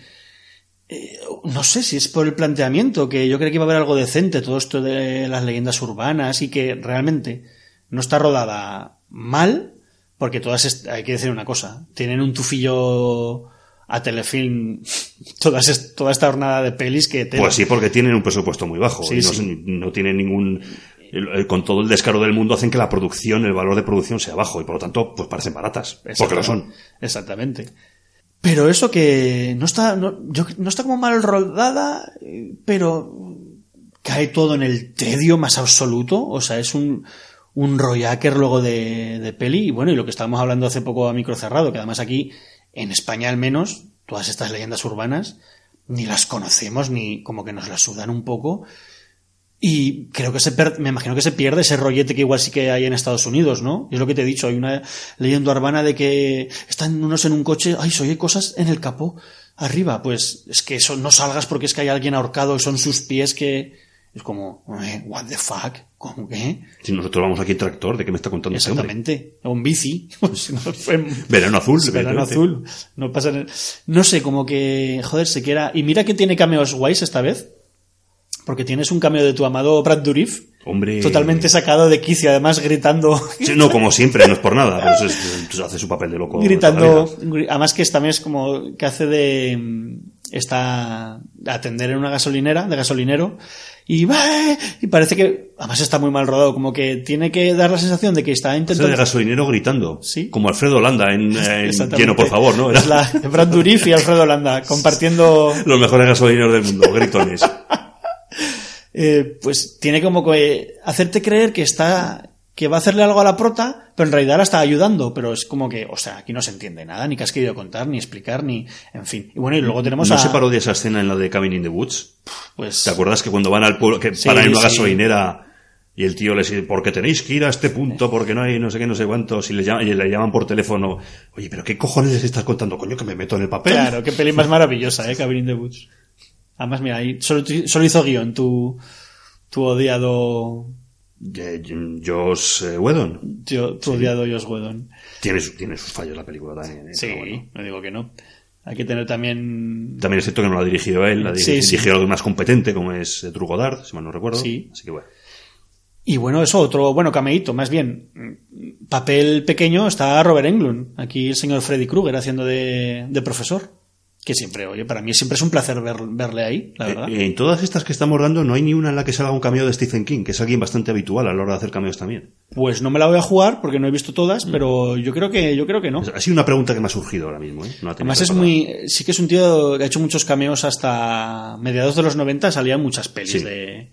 E: eh, no sé si es por el planteamiento, que yo creía que iba a haber algo decente, todo esto de las leyendas urbanas y que realmente no está rodada mal, porque todas, hay que decir una cosa, tienen un tufillo a telefilm todas toda esta jornada de pelis que...
D: Pues sí, porque tienen un presupuesto muy bajo.
E: Sí,
D: y no,
E: sí.
D: no tienen ningún... Con todo el descaro del mundo hacen que la producción, el valor de producción sea bajo y por lo tanto pues parecen baratas. Porque lo son.
E: Exactamente. Pero eso que no está, no, yo- no está como mal rodada, eh, pero cae todo en el tedio más absoluto. O sea, es un, un rollaker luego de, de peli. Y bueno, y lo que estábamos hablando hace poco a micro cerrado, que además aquí, en España al menos, todas estas leyendas urbanas, ni las conocemos, ni como que nos las sudan un poco. Y creo que se per- me imagino que se pierde ese rollete que igual sí que hay en Estados Unidos, ¿no? Es lo que te he dicho, hay una leyenda urbana de que están unos en un coche, ay, soy hay cosas en el capó arriba, pues es que eso no salgas porque es que hay alguien ahorcado y son sus pies que es como, eh, what the fuck, ¿cómo qué?
D: Si nosotros vamos aquí en tractor, ¿de qué me está contando este hombre?
E: Exactamente, o un bici, Pues fue-
D: Verano azul,
E: verano azul, no pasa el- no sé, como que, joder, se quiera, y mira que tiene cameos guays esta vez, porque tienes un cameo de tu amado Brad Dourif,
D: Hombre.
E: totalmente sacado de quicio, además gritando,
D: Sí, no, como siempre, no es por nada. Pero es- es- hace su papel de loco.
E: gritando, además que también es como que hace de mm, está atender en una gasolinera, de gasolinero, y va, y parece que, además está muy mal rodado, como que tiene que dar la sensación de que está intentando
D: de gasolinero gritando.
E: Sí.
D: Como Alfredo Landa en, en. Lleno, por favor, ¿no? Era
E: Es la Brad Dourif y Alfredo Landa compartiendo
D: los mejores gasolineros del mundo, gritones.
E: eh, pues tiene como que hacerte creer que está que va a hacerle algo a la prota, pero en realidad la está ayudando, pero es como que, o sea, aquí no se entiende nada, ni que has querido contar, ni explicar, ni, en fin. Y bueno, y luego tenemos
D: ¿No
E: a,
D: se parodia esa escena en la de Cabin in the Woods?
E: pues,
D: ¿Te acuerdas que cuando van al pueblo, que
E: Sí,
D: paran en una
E: sí.
D: gasolinera y el tío les dice, porque tenéis que ir a este punto, porque no hay no sé qué, no sé cuántos, y le llaman, y le llaman por teléfono, oye, pero ¿qué cojones les estás contando? Coño, que me meto en el papel.
E: claro, qué peli más maravillosa, eh, Cabin in the Woods. Además, mira, ahí solo, solo hizo guion tu, tu odiado,
D: Josh eh, Whedon.
E: tu, tu odiado Josh Whedon.
D: Tiene, tiene sus fallos la película también. eh,
E: Sí,
D: bueno.
E: no digo que no. Hay que tener también
D: También es cierto que no lo ha dirigido él, la
E: Sí,
D: dirigió
E: sí.
D: dirigió algo más competente, como es eh, Drew Goddard, si mal no recuerdo.
E: Sí.
D: Así que bueno.
E: Y bueno, eso, otro, bueno, cameíto, más bien. Papel pequeño está Robert Englund. Aquí el señor Freddy Krueger haciendo de, de profesor. Que siempre, oye, para mí siempre es un placer ver- verle ahí, la verdad.
D: Eh, en todas estas que estamos dando no hay ni una en la que salga un cameo de Stephen King, que es alguien bastante habitual a la hora de hacer cameos también.
E: Pues no me la voy a jugar porque no he visto todas, pero yo creo que, yo creo que no.
D: Ha sido una pregunta que me ha surgido ahora mismo. ¿eh? No
E: Además es muy, sí que es un tío que ha hecho muchos cameos hasta mediados de los 90, salían muchas pelis
D: Sí.
E: de,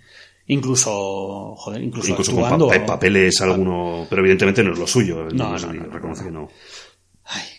E: incluso, joder, incluso,
D: Incluso con pa- pa- papeles alguno, pero evidentemente no es lo suyo.
E: No,
D: No,
E: no, no,
D: reconoce
E: no,
D: que no.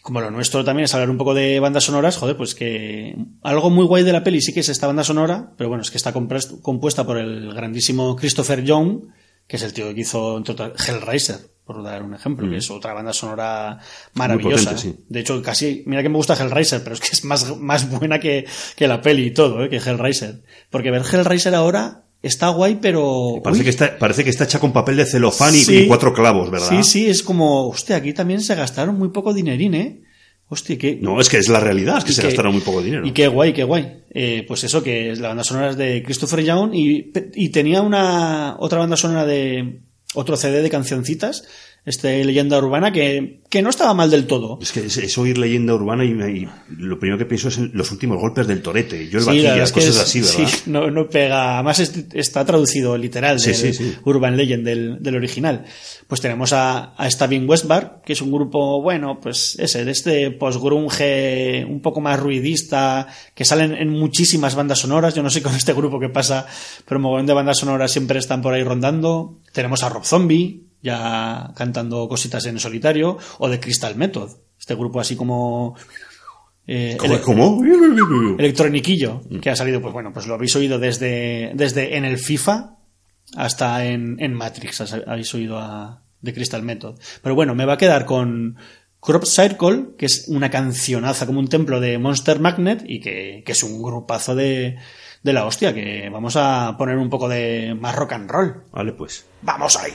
E: Como lo nuestro también es hablar un poco de bandas sonoras, joder, pues que algo muy guay de la peli sí que es esta banda sonora, pero bueno, es que está compuesta por el grandísimo Christopher Young, que es el tío que hizo entre otras, Hellraiser, por dar un ejemplo, que es otra banda sonora maravillosa.
D: Mm. potente, sí.
E: De hecho, casi, mira que me gusta Hellraiser, pero es que es más, más buena que, que la peli y todo, ¿eh? que Hellraiser. Porque ver Hellraiser ahora está guay, pero...
D: Parece,
E: uy,
D: que está, parece que está hecha con papel de celofán y,
E: Sí.
D: y cuatro clavos, ¿verdad?
E: Sí, sí, es como, hostia, aquí también se gastaron muy poco dinerín, ¿eh? Hostia, que...
D: No, es que es la realidad, es que se
E: que-
D: gastaron muy poco dinero.
E: Y qué guay, qué guay. Eh, pues eso, que la banda sonora es de Christopher Young y, y tenía una otra banda sonora de otro CD de cancioncitas, este Leyenda Urbana, que, que no estaba mal del todo.
D: Es que es, es oír leyenda urbana y, lo primero que pienso es en los últimos golpes del torete. Yo el
E: Sí,
D: cosas
E: es-
D: así, ¿verdad?
E: sí, no, no pega. Además es- está traducido literal
D: Sí,
E: del
D: sí, sí.
E: Urban Legend del, del original. Pues tenemos a, a Stavin Westbar, que es un grupo, bueno, pues ese, de este post-grunge un poco más ruidista, que salen en muchísimas bandas sonoras. Yo no sé con este grupo qué pasa, pero un montón de bandas sonoras siempre están por ahí rondando. Tenemos a Rob Zombie, ya cantando cositas en solitario, o de Crystal Method, este grupo así como... eh,
D: ¿Cómo?
E: ele-
D: ¿Cómo?
E: electroniquillo
D: Mm.
E: que ha salido, pues bueno, pues lo habéis oído desde, desde en el FIFA hasta en, en Matrix, habéis oído a de Crystal Method. Pero bueno, me va a quedar con Crop Circle, que es una cancionaza como un templo de Monster Magnet y que, que es un grupazo de, de la hostia, que vamos a poner un poco de más rock and roll.
D: Vale, pues.
E: ¡Vamos ahí!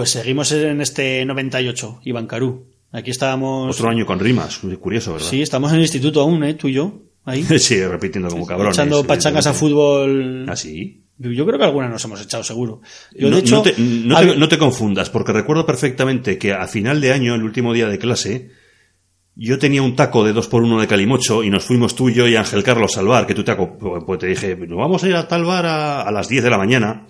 E: Pues seguimos en este 98, Iván Carú. Aquí estábamos.
D: Otro año con rimas, curioso, ¿verdad?
E: Sí, estamos en el instituto aún, ¿eh? Tú y yo. Ahí.
D: Sí, repitiendo como cabrones.
E: Echando pachangas a fútbol.
D: ¿Ah, sí?
E: Yo creo que alguna nos hemos echado, seguro. Yo,
D: no,
E: de hecho.
D: no te, no
E: hab-
D: te- no te confundas, porque recuerdo perfectamente que a final de año, el último día de clase, yo tenía un taco de dos por uno de Calimocho y nos fuimos tú y yo y Ángel Carlos al bar, que tú te, aco- pues te dije, nos vamos a ir a tal bar a, a las 10 de la mañana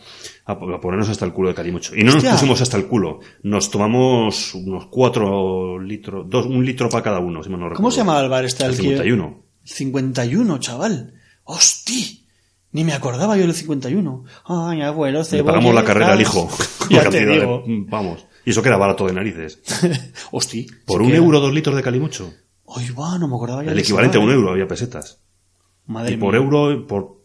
D: a, a ponernos hasta el culo de Calimocho. Y no
E: Hostia.
D: nos pusimos hasta el culo, nos tomamos unos cuatro litros, dos, un litro para cada uno, si mal no recuerdo.
E: ¿Cómo se llamaba el bar este
D: El
E: al que-
D: 51.
E: 51, chaval. ¡Hosti! Ni me acordaba yo del 51. Ay, abuelo,
D: Le
E: cebolletas.
D: pagamos la carrera al hijo.
E: Ya te
D: de-
E: digo.
D: vamos. Y eso que era barato de narices.
E: Hosti.
D: Por un euro, dos litros de Calimocho.
E: Ay, va, no me acordaba ya
D: El equivalente a un euro había pesetas.
E: Madre
D: y por euro, por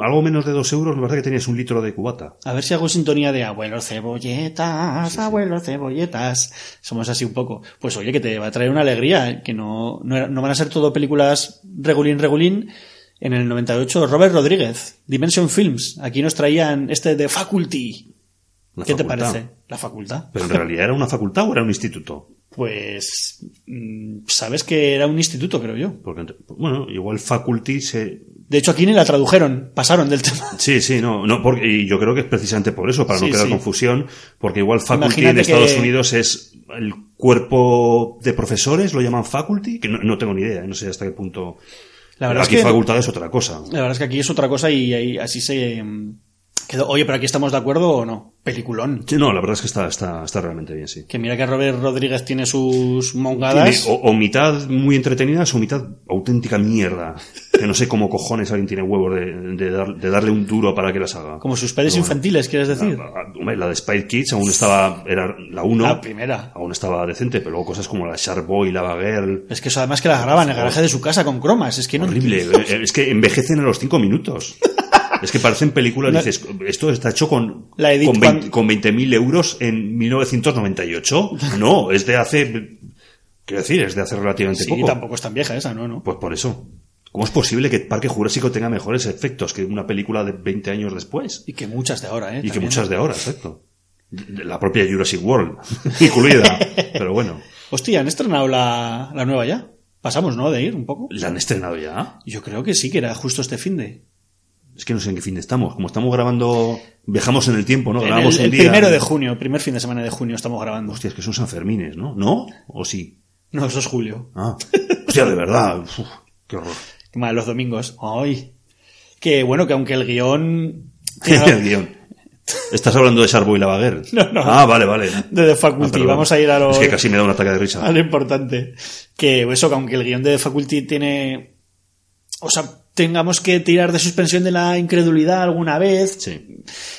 D: algo menos de dos euros, me parece que tenías un litro de cubata.
E: A ver si hago sintonía de abuelos cebolletas, abuelos cebolletas. Somos así un poco. Pues oye, que te va a traer una alegría, que no, no, van a ser todo películas regulín, regulín. En el 98, Robert Rodríguez, Dimension Films. Aquí nos traían este de Faculty.
D: La
E: ¿Qué te parece? La facultad.
D: Pero en realidad era una facultad o era un instituto.
E: Pues mm, sabes que era un instituto, creo yo.
D: Porque, bueno, igual faculty se...
E: De hecho, aquí ni la tradujeron, pasaron del tema.
D: Sí, sí, no, no porque, y yo creo que es precisamente por eso, para
E: Sí,
D: no crear
E: sí.
D: confusión, porque igual faculty
E: Imagínate
D: en Estados
E: que-
D: Unidos es el cuerpo de profesores, lo llaman faculty, que no, no tengo ni idea, no sé hasta qué punto...
E: La verdad
D: Aquí
E: es que
D: facultad es otra cosa.
E: La verdad es que aquí es otra cosa y, ahí así se mm, quedó. Oye, pero aquí estamos de acuerdo o no? Peliculón.
D: Sí, no, la verdad es que está, está, está realmente bien, sí.
E: Que mira que Robert Rodríguez tiene sus
D: Tiene
E: mongadas.
D: o, o mitad muy entretenidas o mitad auténtica mierda. Que no sé cómo cojones alguien tiene huevos de, de dar- de darle un duro para que las haga.
E: Como sus
D: Pero bueno.
E: infantiles, ¿quieres decir?
D: La, la- hombre, la de Spy Kids aún estaba, era la 1.
E: La primera.
D: Aún estaba decente, pero luego cosas como la Shark Boy, la Girl.
E: Es que eso además que la graban en el garaje de su casa con cromas. Es que no.
D: Horrible. Eh, Es que envejecen a los 5 minutos. Es que parecen películas,
E: No.
D: dices, esto está hecho con,
E: La edit
D: con,
E: cuan-
D: 20 con 20.000 euros en 1998. No, es de hace, quiero decir, es de hace relativamente
E: Sí,
D: poco.
E: tampoco es tan vieja esa, ¿no? no.
D: Pues por eso. ¿Cómo es posible que Parque Jurásico tenga mejores efectos que una película de 20 años después?
E: Y que muchas de ahora, ¿eh?
D: Y que muchas de ahora, exacto. La propia Jurassic World, incluida. Pero bueno,
E: Hostia, han estrenado la, la nueva ya. Pasamos, ¿no? De ir un poco.
D: ¿la han estrenado ya?
E: Yo creo que sí, que era justo este fin de.
D: Es que no sé en qué fin estamos. Como estamos grabando, viajamos en el tiempo, ¿no? Grabamos
E: el,
D: un
E: el
D: día.
E: primero de junio, primer fin de semana de junio estamos grabando.
D: Hostia, es que son San Fermines, ¿no? ¿No? ¿O sí?
E: No, eso es julio.
D: Ah. Hostia, de verdad. Uf, qué horror.
E: Qué mal, los domingos. Ay. Que bueno, que aunque el guion.
D: el guion. ¿Estás hablando de Sharkboy y Lavaguer?
E: No, no.
D: Ah, vale, vale.
E: De The Faculty.
D: Ah.
E: Vamos a ir a lo,
D: Es que casi me da un ataque de risa.
E: a lo importante. Que eso, que aunque el guion de The Faculty tiene. O sea, tengamos que tirar de suspensión de la incredulidad alguna vez.
D: Sí.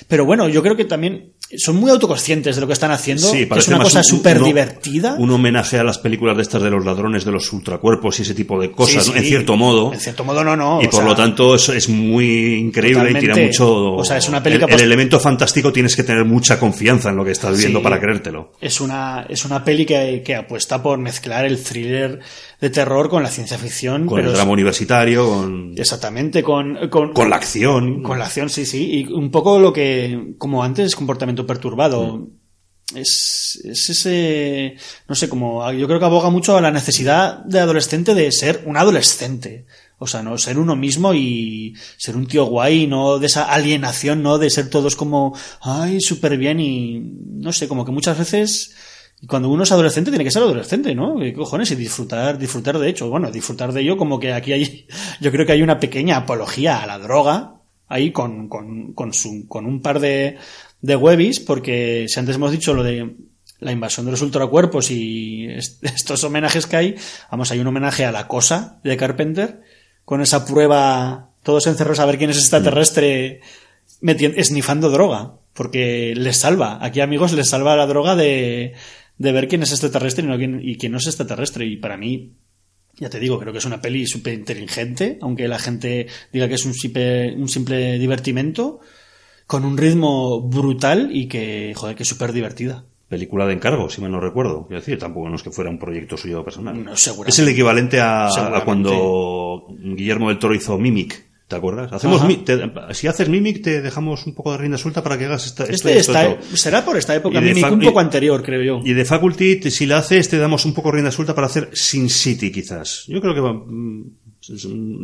E: Pero bueno, yo creo que también son muy autoconscientes de lo que están haciendo.
D: Sí,
E: que es una cosa súper divertida.
D: Un homenaje a las películas de estas de los ladrones de los ultracuerpos y ese tipo de cosas,
E: Sí,
D: ¿no? en cierto modo.
E: En cierto modo, no, no.
D: y por
E: sea,
D: lo tanto es, es muy increíble y tira mucho.
E: O sea, es una
D: el,
E: película
D: el
E: post-
D: elemento fantástico tienes que tener mucha confianza en lo que estás viendo para creértelo.
E: Es una, es una peli que, que apuesta por mezclar el thriller de terror con la ciencia ficción.
D: Con
E: pero
D: el
E: es-
D: drama universitario, con,
E: Exactamente, con, con,
D: con la acción.
E: con la acción, sí, sí. Y un poco lo que, como antes, comportamiento perturbado.
D: Mm.
E: Es, es ese, no sé, como yo creo que aboga mucho a la necesidad de adolescente de ser un adolescente. O sea, no ser uno mismo y ser un tío guay, no de esa alienación, no de ser todos como, ay, súper bien y no sé, como que muchas veces cuando uno es adolescente tiene que ser adolescente, ¿no? ¿Qué cojones? Y disfrutar, disfrutar de hecho. Bueno, disfrutar de ello como que aquí hay, yo creo que hay una pequeña apología a la droga ahí con, con, con, su, con un par de, de webis, porque si antes hemos dicho lo de la invasión de los ultracuerpos y est- estos homenajes que hay, vamos, hay un homenaje a la cosa de Carpenter, con esa prueba, todos encerrados a ver quién es extraterrestre metien- esnifando droga, porque les salva, aquí amigos les salva la droga de, de ver quién es extraterrestre y, no quién, y quién no es extraterrestre, y para mí ya te digo, creo que es una peli súper inteligente, aunque la gente diga que es un simple, un simple divertimento, con un ritmo brutal y que, joder, que es súper divertida.
D: Película de encargo, si mal no recuerdo. Quiero decir, tampoco no es que fuera un proyecto suyo personal.
E: No,
D: es el equivalente a, a cuando Guillermo del Toro hizo Mimic. ¿Te acuerdas? Hacemos
E: Ajá.
D: mi- te- si haces Mimic, te dejamos un poco de rienda suelta para que hagas esta, esto
E: Este
D: esto
E: está-
D: otro.
E: será por esta época, Mimic, un
D: y-
E: poco anterior, creo yo.
D: Y de Faculty, si la haces, te damos un poco de rienda suelta para hacer Sin City, quizás. Yo creo que va, mm,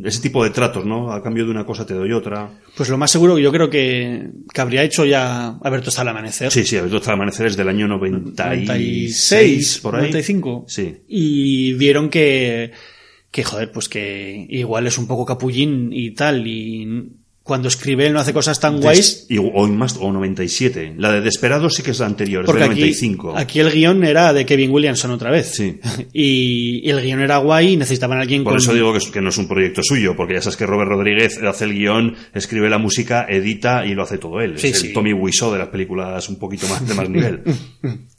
D: ese tipo de tratos, ¿no? A cambio de una cosa te doy otra.
E: Pues lo más seguro, yo creo que, que habría hecho ya Alberto hasta el amanecer.
D: Sí, sí, Alberto hasta el amanecer es del año 96,
E: 96,
D: por ahí.
E: 95.
D: Sí.
E: Y vieron que, que, joder, pues que igual es un poco capullín y tal, y cuando escribe él no hace cosas tan guays.
D: Des- y- o, más, o 97. La de Desperado sí que es la anterior, es
E: Porque
D: del
E: aquí,
D: 95.
E: aquí el guion era de Kevin Williamson otra vez.
D: Sí.
E: Y, y el guion era guay y necesitaban a alguien
D: Por
E: con...
D: eso digo que, es- que no es un proyecto suyo, porque ya sabes que Robert Rodríguez hace el guion, escribe la música, edita y lo hace todo él.
E: Sí,
D: es
E: sí.
D: el Tommy Wiseau de las películas un poquito más de más nivel.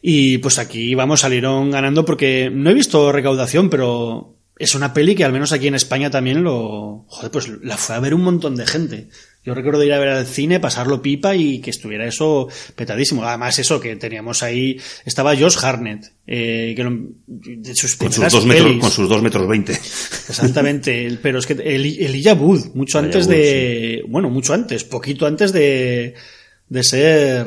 E: Y pues aquí, vamos, salieron ganando porque no he visto recaudación, pero es una peli que al menos aquí en España también lo... Joder, pues la fue a ver un montón de gente. Yo recuerdo ir a ver al cine, pasarlo pipa y que estuviera eso petadísimo. Además eso, que teníamos ahí... Estaba Josh Hartnett, eh, que lo- de sus
D: con, sus dos metros, con sus dos metros veinte.
E: Exactamente, el- pero es que el, Elijah Wood, mucho antes
D: Wood,
E: de, bueno, mucho antes, poquito antes de, de ser,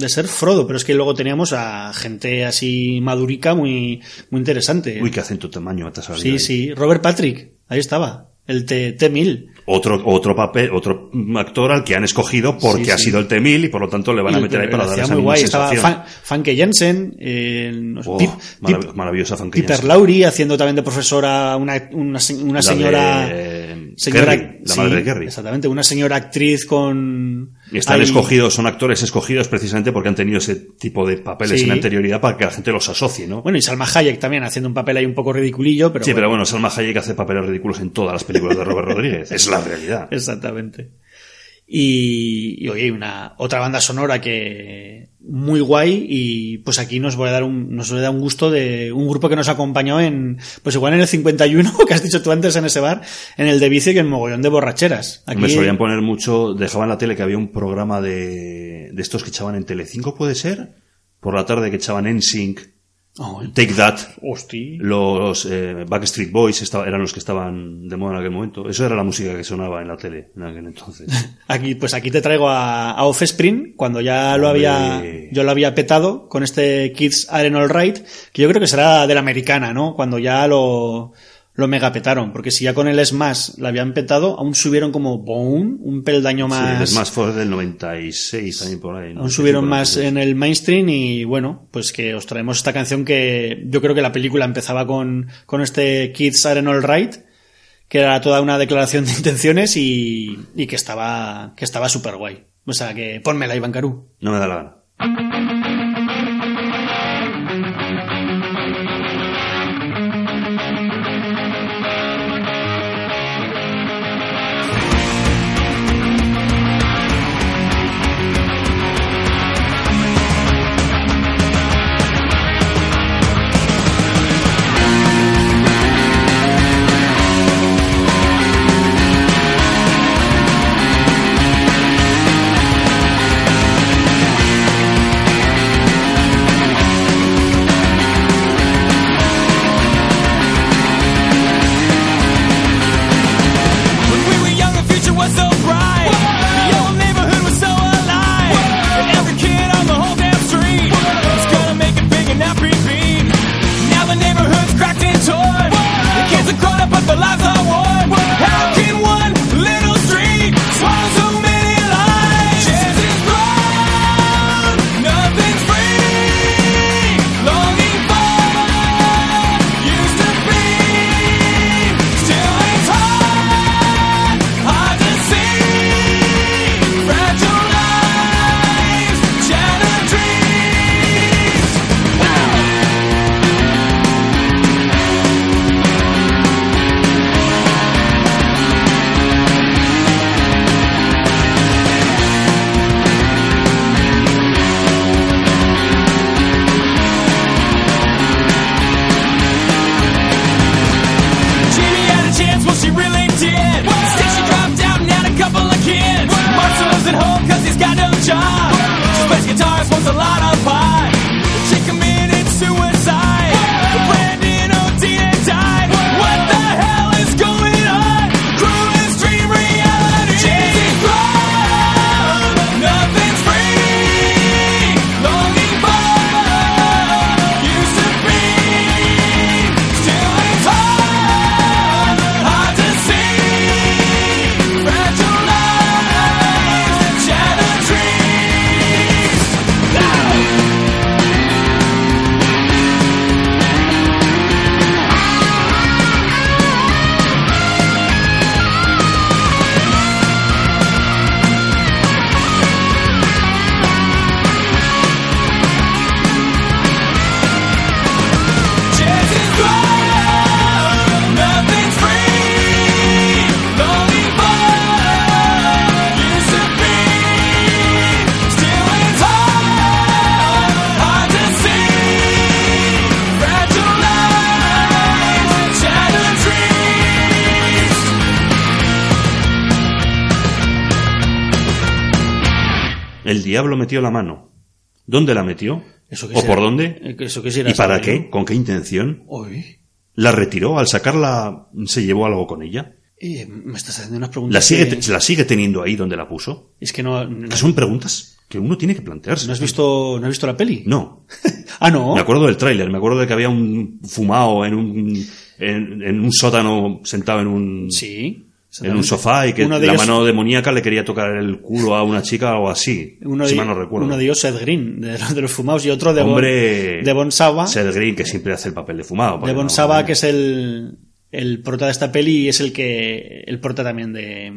E: de ser Frodo, pero es que luego teníamos a gente así madurica muy, muy interesante.
D: Uy, qué acento tamaño te has
E: sí,
D: ahí.
E: sí, Robert Patrick, ahí estaba, el T, T-1000.
D: Otro, otro papel, otro actor al que han escogido porque
E: Sí,
D: ha
E: sí.
D: sido el T-1000 y por lo tanto le van a meter ahí para dar esa
E: muy guay, estaba
D: sensación.
E: Fan- Fanke Jensen, eh, no sé,
D: Oh,
E: Pip-
D: marav-
E: Pip-
D: maravillosa Fanke Jensen.
E: Laurie haciendo también de profesora una, una, una señora
D: de,
E: señora
D: Kerry, la madre de Kerry.
E: exactamente una señora actriz con
D: Y están
E: ahí-
D: escogidos, son actores escogidos precisamente porque han tenido ese tipo de papeles en anterioridad para que la gente los asocie, ¿no?
E: bueno y Salma Hayek también haciendo un papel ahí un poco ridiculillo pero
D: sí, pero
E: bueno,
D: bueno, Salma Hayek hace papeles ridículos en todas las películas de Robert Rodríguez. Es la realidad.
E: exactamente y, y oye una otra banda sonora que muy guay y pues aquí nos voy a dar un nos voy a dar un gusto de un grupo que nos acompañó en pues igual en el 51 que has dicho tú antes en ese bar en el de bici que en mogollón de borracheras aquí
D: Me solían poner mucho, dejaban la tele que había un programa de, de estos que echaban en Telecinco, ¿puede ser? Por la tarde que echaban en Sync,
E: Oh,
D: Take That,
E: hostia.
D: los eh, Backstreet Boys estaba- eran los que estaban de moda en aquel momento. Eso era la música que sonaba en la tele en aquel entonces.
E: Aquí, pues aquí te traigo a, a Offspring, cuando ya lo
D: Hombre.
E: había, yo lo había petado con este Kids Aren't Alright, que yo creo que será de la americana, ¿no? Cuando ya lo, lo mega petaron, porque si ya con el Smash la habían petado, aún subieron como boom, un peldaño
D: Sí,
E: más.
D: el Smash fue del 96 también por ahí. ¿no?
E: Aún
D: Sí,
E: subieron más
D: sí.
E: en el mainstream y bueno, pues que os traemos esta canción que yo creo que la película empezaba con, con este Kids Aren't Alright, que era toda una declaración de intenciones y, y que estaba, que estaba súper guay. O sea que ponmela, Iván Carú.
D: No me da la gana. Metió la mano. ¿Dónde la metió?
E: Eso
D: ¿O
E: quisiera-
D: por dónde?
E: eh, que Eso quisiera
D: ¿Y para qué? ¿Con qué intención?
E: Uy.
D: ¿La retiró? ¿Al sacarla se llevó algo con ella?
E: Eh, me estás haciendo unas preguntas.
D: ¿La sigue,
E: que-
D: te- ¿La sigue teniendo ahí donde la puso?
E: Es que no, no,
D: Que son preguntas que uno tiene que plantearse.
E: ¿no has visto, ¿no has visto la peli?
D: No.
E: Ah, no.
D: Me acuerdo del tráiler, me acuerdo de que había un fumado en un, en, en un sótano sentado en un,
E: Sí.
D: En un sofá y que la
E: ellos-
D: mano demoníaca le quería tocar el culo a una chica o así.
E: Uno
D: si
E: de,
D: mal no recuerdo.
E: uno de ellos, Seth Green, de, de los fumados, y otro de Bon,
D: Hombre,
E: de Bon Saba.
D: Seth Green, que siempre hace el papel de fumado.
E: de Bon Saba, que es el, el prota de esta peli y es el que el prota también de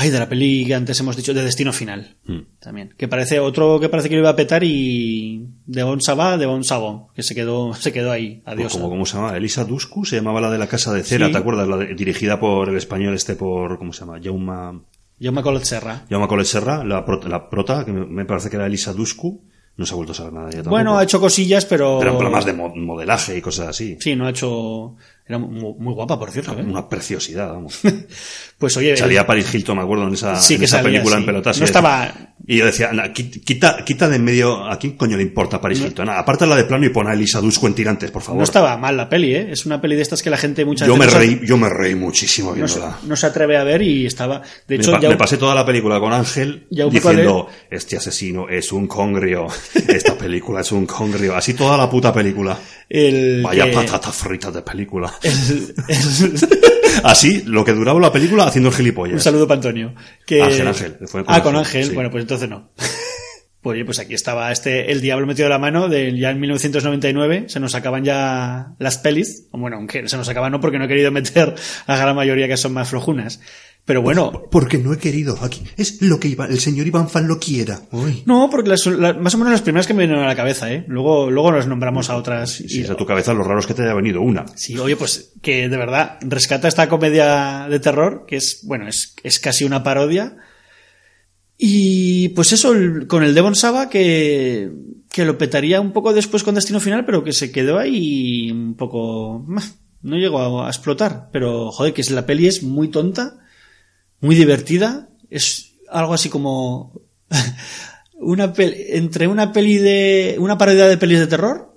E: ay de la peli que antes hemos dicho de Destino Final
D: Hmm.
E: también que parece otro que parece que lo iba a petar y de Bon Saba de Bon Sabó que se quedó se quedó ahí adiós
D: Como, ¿Cómo se llama? Elisa Dusku se llamaba la de la Casa de Cera,
E: Sí.
D: ¿te acuerdas? La de- dirigida por el español este por, ¿cómo se llama? Jaume,
E: Jaume Collet Serra
D: Jaume Colet Serra, la, prota, la prota, que me, me parece que era Elisa Dusku, no se ha vuelto a saber nada ella tampoco.
E: bueno ha hecho cosillas pero
D: Pero en más de mo- modelaje y cosas así.
E: sí no ha hecho era muy, muy guapa por cierto ¿eh?
D: Una preciosidad, vamos.
E: pues oye
D: Salía Paris Hilton, me acuerdo, en esa,
E: Sí,
D: en
E: que
D: esa
E: salía,
D: película
E: sí.
D: en pelotas.
E: No estaba-
D: Y yo decía, "Na, qui- quita, quita de en medio, ¿a quién coño le importa Paris Hilton? Nah, Aparta la de plano y pon a Elisa Dusko en tirantes, por favor.
E: no estaba mal la peli ¿eh? es una peli de estas que la gente muchas
D: yo me
E: veces no
D: reí, yo me reí muchísimo
E: no se,
D: viéndola.
E: no se atreve a ver y estaba de
D: Me,
E: hecho
D: pa-
E: ya
D: me pasé toda la película con Ángel diciendo, este asesino es un congrio, esta película es un congrio, así toda la puta película.
E: el
D: Vaya
E: que-
D: patata frita de película.
E: el- el-
D: Así, lo que duraba la película haciendo el gilipollas.
E: un saludo para Antonio que
D: Ángel, Ángel, fue con
E: ah con
D: Ángel, sí.
E: bueno pues entonces no pues oye, pues aquí estaba este El Diablo metido la mano de ya en 1999 se nos acaban ya las pelis bueno aunque se nos acaban no porque no he querido meter a la gran mayoría que son más flojunas pero bueno
D: Porque no he querido aquí. Es lo que Iba- el señor Iván Fan lo quiera. Uy.
E: no porque las- la- más o menos las primeras que me vienen a la cabeza eh luego luego nos nombramos a otras y-
D: es a tu cabeza, lo raro es que te haya venido una.
E: Sí, oye, pues que de verdad rescata esta comedia de terror, que es, bueno, es, es casi una parodia. Y pues eso, el- con el Devon Saba, que, que lo petaría un poco después con Destino Final, pero que se quedó ahí un poco... No llegó a, a explotar, pero joder, que es- la peli es muy tonta, muy divertida, es algo así como... una peli- entre una peli de... una parodia de pelis de terror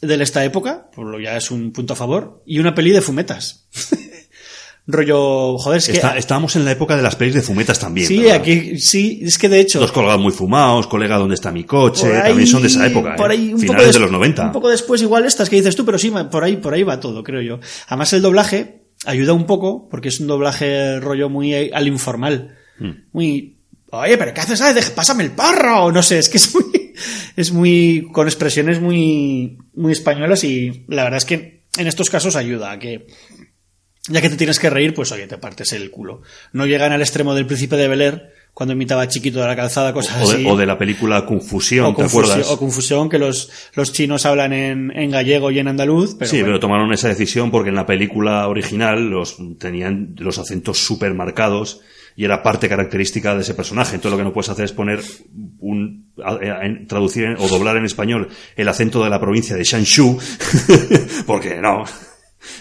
E: de esta época, por lo ya es un punto a favor, y una peli de fumetas. Rollo, joder, es que...
D: Está- estábamos en la época de las pelis de fumetas también.
E: sí,
D: ¿verdad?
E: aquí, sí, es que de hecho...
D: Dos colgados muy fumados, colega, ¿dónde está mi coche?
E: ahí-
D: también son de esa época, ¿eh?
E: por ahí un
D: Finales
E: poco
D: de
E: des-
D: los 90.
E: Un poco después igual estas que dices tú, pero sí, por ahí, por ahí va todo, creo yo. Además el doblaje ayuda un poco, porque es un doblaje rollo muy al informal.
D: Hmm.
E: Muy... Oye, pero ¿qué haces? Ah, pásame el parro. No sé, es que es muy... Es muy... con expresiones muy... muy españolas y la verdad es que en estos casos ayuda a que... Ya que te tienes que reír, pues oye, te partes el culo. No llegan al extremo del príncipe de Bel Air cuando imitaba chiquito de la calzada, cosas
D: O
E: así.
D: de, o de la película Confusión,
E: O
D: ¿te
E: confusión,
D: acuerdas?
E: o confusión, que los, los chinos hablan en, en gallego y en andaluz, pero
D: sí,
E: bueno.
D: pero tomaron esa decisión porque en la película original los tenían los acentos súper marcados y era parte característica de ese personaje. Entonces lo que no puedes hacer es poner un traducir o doblar en español el acento de la provincia de Shanshu porque no.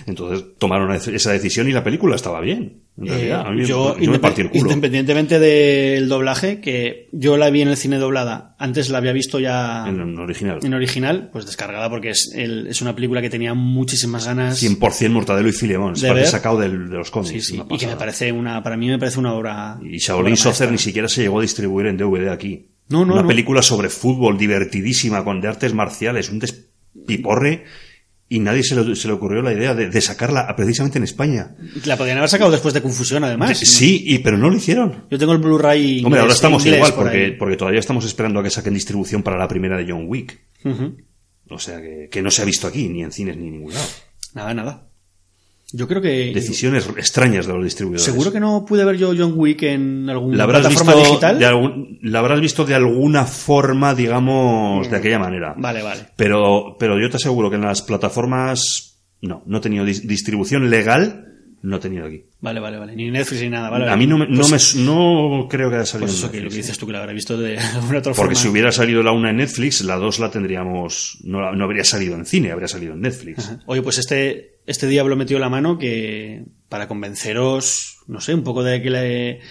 D: Entonces tomaron esa decisión y la película estaba bien. En
E: Eh,
D: realidad, a mí
E: yo,
D: yo me partí el culo.
E: independientemente del doblaje, que yo la vi en el cine doblada, antes la había visto ya
D: En original.
E: en original, pues descargada porque es, el- es una película que tenía muchísimas ganas.
D: 100% Mortadelo y Filemón.
E: De ver.
D: sacado de los cómics.
E: Sí, y que me parece una, para mí me parece una obra.
D: Y Shaolin Soccer ni siquiera se llegó a distribuir en DVD aquí.
E: No, no,
D: Una
E: no.
D: película sobre fútbol divertidísima, con de artes marciales, un despiporre, y nadie se le, se le ocurrió la idea de, de sacarla precisamente en España.
E: La podían haber sacado después de Confusión, además.
D: Sí, y, pero no lo hicieron.
E: Yo tengo el Blu-ray.
D: Hombre, ahora estamos
E: inglés
D: igual,
E: por
D: porque, porque todavía estamos esperando a que saquen distribución para la primera de John Wick. O sea, que, que no se ha visto aquí, ni en cines ni en ningún lado.
E: Nada, nada. Yo creo que.
D: Decisiones extrañas de los distribuidores.
E: Seguro que no pude ver yo John Wick en alguna plataforma
D: visto
E: digital.
D: de algún- la habrás visto de alguna forma, digamos, de aquella manera.
E: Vale, vale.
D: Pero, pero yo te aseguro que en las plataformas no, no he tenido dis- distribución legal, no he tenido aquí.
E: Vale, vale, vale. Ni Netflix ni nada, vale.
D: a mí no, me, no,
E: Pues-
D: me- no creo que haya salido
E: Pues eso que lo que
D: Netflix.
E: dices tú que la habrá visto de alguna otra
D: Porque
E: forma.
D: si hubiera salido la una en Netflix, la dos la tendríamos, no, no habría salido en cine, habría salido en Netflix.
E: Ajá. Oye, pues este, este diablo metió la mano que para convenceros, no sé, un poco de que, la, de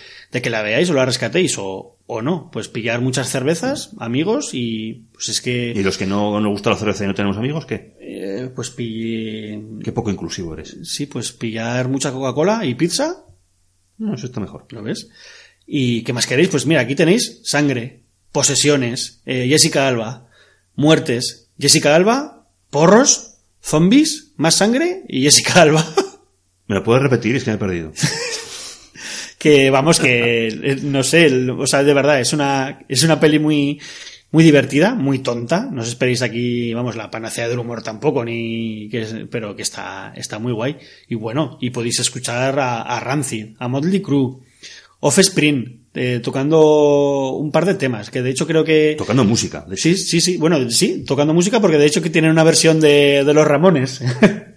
E: que la veáis o la rescatéis o, o no. Pues pillar muchas cervezas, amigos, y pues es que...
D: ¿Y los que no nos gusta la cerveza y no tenemos amigos, qué?
E: eh, pues pille...
D: Qué poco inclusivo eres.
E: Sí, pues pillar mucha Coca-Cola y pizza,
D: No, eso está mejor.
E: ¿lo ves? ¿Y qué más queréis? Pues mira, aquí tenéis sangre, posesiones, eh, Jessica Alba, muertes, Jessica Alba, porros, zombies, más sangre y Jessica Alba.
D: ¿Me lo puedes repetir? Es que me he perdido.
E: que vamos, que eh, no sé, o sea, de verdad, es una, es una peli muy, muy divertida, muy tonta. No os esperéis aquí, vamos, la panacea del humor tampoco, ni que pero que está, está muy guay. Y bueno, y podéis escuchar a, a Rancid, a Motley Crue, Offspring, eh, tocando un par de temas, que de hecho creo que...
D: Tocando música. de.
E: Sí, sí, sí, bueno, sí, tocando música porque de hecho que tienen una versión de, de los Ramones.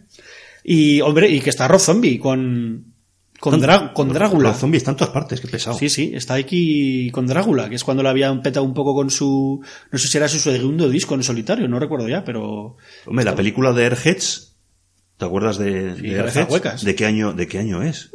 E: y, hombre, y que está Rob Zombie con, con, con Drácula.
D: Los zombies están en todas partes, qué pesado.
E: Sí, sí, está aquí con Drácula, que es cuando le habían petado un poco con su. No sé si era su segundo disco en solitario, no recuerdo ya, pero.
D: Hombre, la película de Airheads, ¿te acuerdas de,
E: Sí,
D: de Airheads? ¿De qué año, de qué año es?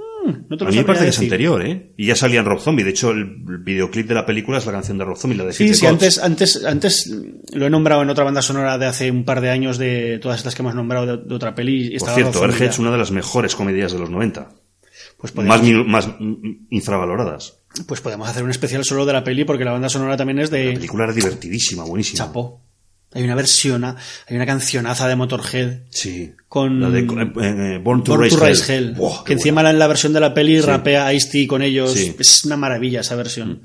E: No te
D: A mí me parece que es anterior, ¿eh? Y ya salía en Rob Zombie. De hecho, el videoclip de la película es la canción de Rob Zombie, la de
E: Sí, sí, antes, antes, antes lo he nombrado en otra banda sonora de hace un par de años de todas estas que hemos nombrado de, de otra peli.
D: Por cierto, Airheads,
E: ya.
D: una de las mejores comedias de los 90.
E: Pues podemos,
D: Más, más infravaloradas.
E: pues podemos hacer un especial solo de la peli porque la banda sonora también es
D: La
E: de
D: película era divertidísima, buenísima.
E: Chapó. Hay una versión, hay una cancionaza de Motorhead
D: Sí.
E: con
D: La de eh, eh, Born to
E: Born
D: Raise
E: to Rise
D: Hell.
E: Hell,
D: Buah,
E: que encima
D: buena.
E: en la versión de la peli
D: Sí.
E: rapea Ice-T con ellos.
D: Sí. Mm.
E: Es una maravilla esa versión.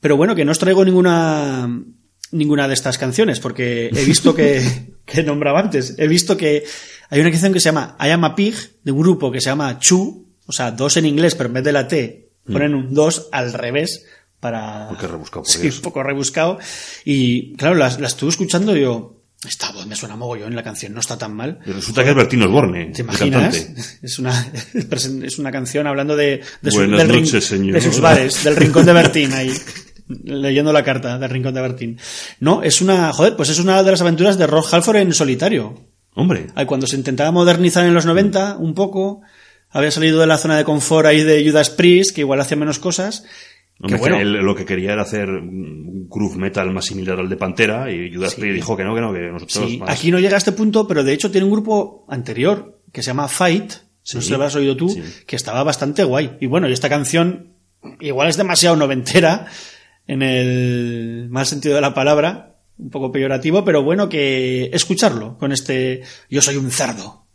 E: Pero bueno, que no os traigo ninguna ninguna de estas canciones, porque he visto que, que nombraba antes, he visto que hay una canción que se llama I Am a Pig, de un grupo que se llama Chu, o sea, dos en inglés, pero en vez de la T ponen un dos al revés para...
D: Porque rebuscado, por
E: Sí, un poco rebuscado. Y claro, la, la estuve escuchando y yo, esta voz me suena mogollón, la canción no está tan mal.
D: Y resulta que es Bertín Osborne,
E: ¿Te imaginas? Es una, es una canción hablando de, de, su- del
D: noches,
E: de sus bares, del rincón de Bertín ahí. Leyendo la carta del rincón de Bertín. No, es una, joder, pues es una de las aventuras de Rob Halford en solitario.
D: Hombre,
E: Ay, Cuando se intentaba modernizar en los 90, un poco, había salido de la zona de confort ahí de Judas Priest, que igual hacía menos cosas.
D: Hombre,
E: que bueno,
D: que él lo que quería era hacer un groove metal más similar al de Pantera y Judas
E: Sí.
D: Priest dijo que no, que no, que nosotros
E: Sí,
D: más-
E: aquí no llega a este punto, pero de hecho tiene un grupo anterior que se llama Fight,
D: Sí,
E: no sé si lo habrás oído tú, que estaba bastante guay. Y bueno, y esta canción igual es demasiado noventera, en el mal sentido de la palabra, un poco peyorativo, pero bueno que escucharlo con este Yo soy un cerdo.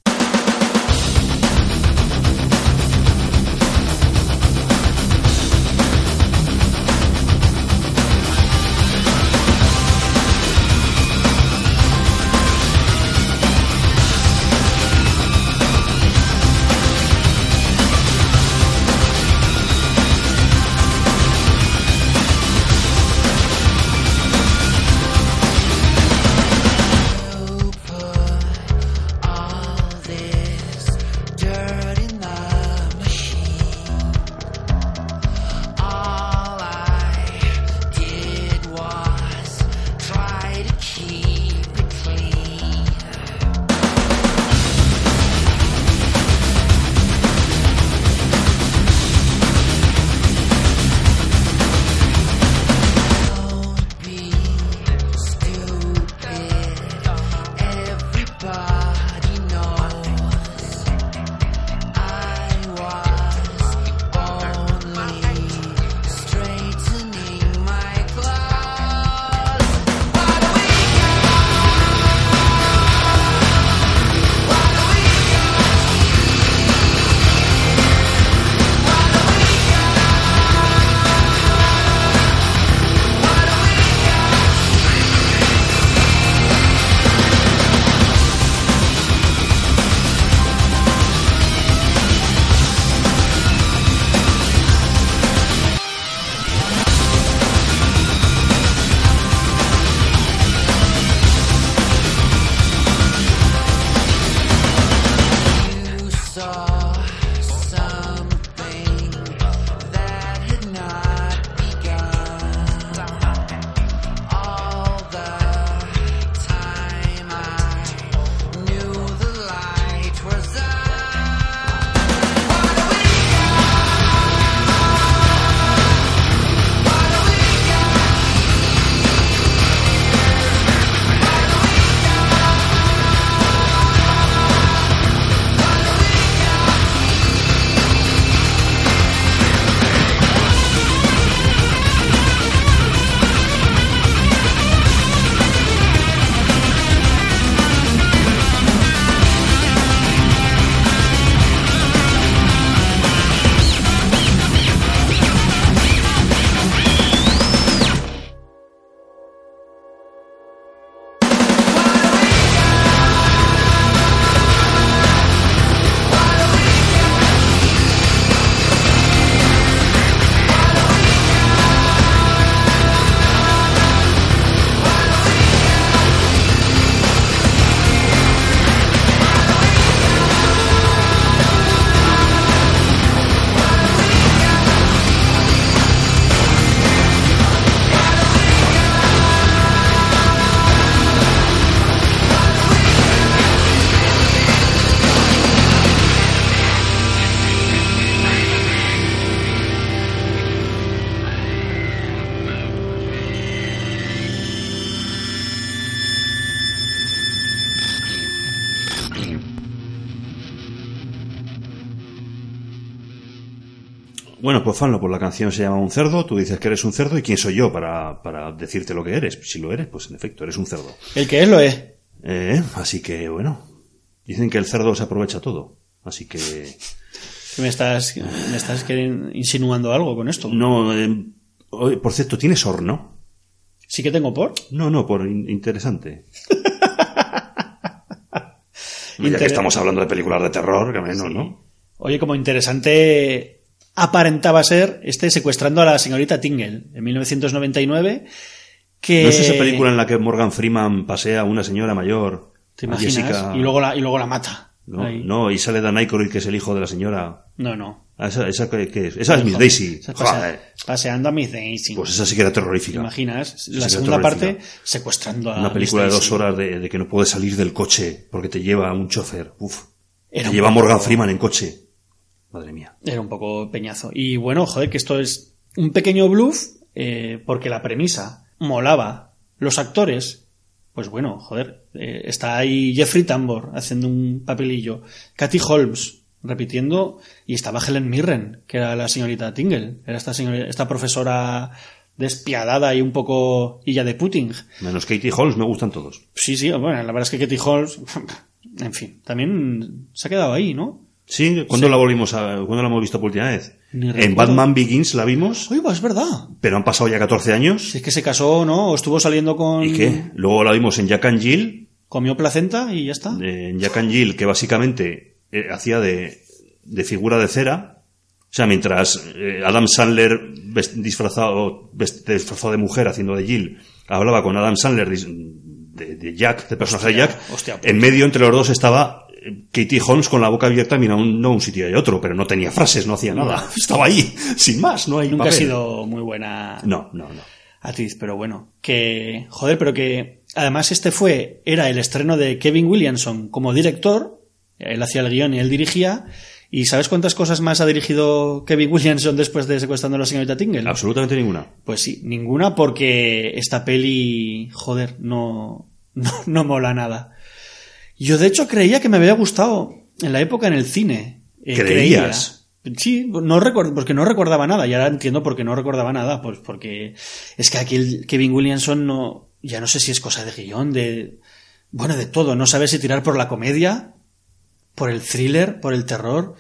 D: Fanlo, pues la canción se llama Un cerdo, tú dices que eres un cerdo y quién soy yo para, para decirte lo que eres. Si lo eres, pues en efecto, eres un cerdo.
E: El que es lo es.
D: Eh, así que, bueno, dicen que el cerdo se aprovecha todo. Así que,
E: ¿Me estás, me estás insinuando algo con esto?
D: no, eh, oye, por cierto, ¿tienes horno?
E: Sí que tengo por.
D: No, no, por in- interesante. ya
E: Inter-
D: que estamos hablando de películas de terror, que menos, ¿no?
E: Oye, como interesante aparentaba ser este secuestrando a la señorita Tingle en 1999. Que
D: ¿No es esa película en la que Morgan Freeman pasea a una señora mayor?
E: ¿Te imaginas?
D: Jessica-
E: Y, luego la, y luego la mata.
D: No,
E: Ahí.
D: no, y sale Dan Aykroyd, que es el hijo de la señora.
E: no. no.
D: Ah, Esa, esa, es? Esa es Miss Daisy.
E: esa pasea-
D: Joder.
E: paseando a Miss Daisy.
D: Pues esa sí que era
E: ¿Te
D: terrorífica.
E: imaginas?
D: Sí,
E: La
D: sí,
E: segunda parte secuestrando a
D: Una película de dos horas de, de que no puedes salir del coche porque te lleva un chofer. Uf.
E: Era
D: te lleva Morgan Freeman en coche. Madre mía.
E: Era un poco peñazo. Y bueno, joder, que esto es un pequeño bluff, eh, porque la premisa molaba. Los actores, pues bueno, joder, eh, está ahí Jeffrey Tambor haciendo un papelillo, Katy Holmes repitiendo, y estaba Helen Mirren, que era la señorita Tingle, era esta, señora- esta profesora despiadada y un poco illa de Putin.
D: Menos Katie Holmes, me gustan todos.
E: Sí, sí, bueno, la verdad es que Katy Holmes, en fin, también se ha quedado ahí, ¿no?
D: Sí, ¿cuándo la volvimos a, cuándo la hemos visto por última vez? En. Batman Begins la vimos,
E: Oye, pues es verdad.
D: pero han pasado ya 14 años.
E: Si es que se casó, ¿no? O estuvo saliendo con...
D: ¿Y qué? Luego la vimos en Jack and Jill,
E: Comió placenta y ya está.
D: en Jack and Jill, que básicamente eh, hacía de, de figura de cera. O sea, mientras eh, Adam Sandler disfrazado, disfrazado de mujer haciendo de Jill, hablaba con Adam Sandler dis- de, de Jack, del personaje de Jack,
E: hostia, pues.
D: en medio entre los dos estaba eh, Katie Holmes con la boca abierta mirando un, no un sitio y otro, pero no tenía frases, no hacía nada. Estaba ahí, sin más, no hay
E: Nunca ha sido muy buena
D: No, no, no.
E: actriz, pero bueno. Que, joder, pero que además este fue, era el estreno de Kevin Williamson como director. Él hacía el guion y él dirigía. ¿Y sabes cuántas cosas más ha dirigido Kevin Williamson después de Secuestrando a la señorita Tingle?
D: Absolutamente ninguna.
E: Pues sí, ninguna porque esta peli, joder, no, no, no mola nada. Yo de hecho creía que me había gustado en la época en el cine. Eh,
D: ¿Creías?
E: creía. Sí, no recuerdo, porque no recordaba nada, y ahora entiendo por qué no recordaba nada, pues porque es que aquí el Kevin Williamson no, ya no sé si es cosa de guion, de, bueno, de todo, no sabe si tirar por la comedia, por el thriller, por el terror.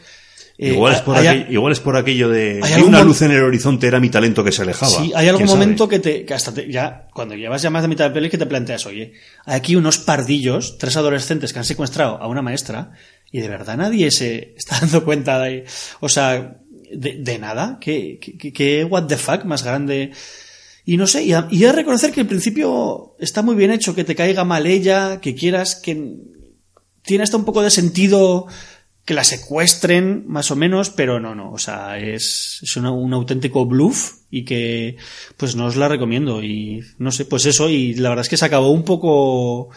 E: Eh,
D: igual, es por
E: hay-
D: aquello, igual es por aquello de
E: hay
D: que una luz en el horizonte era mi talento que se alejaba.
E: Sí, hay algún momento que te, que hasta te- ya, cuando llevas ya más de mitad de peli que te planteas, oye, hay aquí unos pardillos, tres adolescentes que han secuestrado a una maestra, y de verdad nadie se está dando cuenta de, o sea, de, de nada, que, que what the fuck más grande. Y no sé, y, a- y reconocer que al principio está muy bien hecho, que te caiga mal ella, que quieras que tiene hasta un poco de sentido que la secuestren, más o menos, pero no, no, o sea, es, es una- un auténtico bluff y que pues no os la recomiendo y no sé, pues eso, y la verdad es que se acabó un poco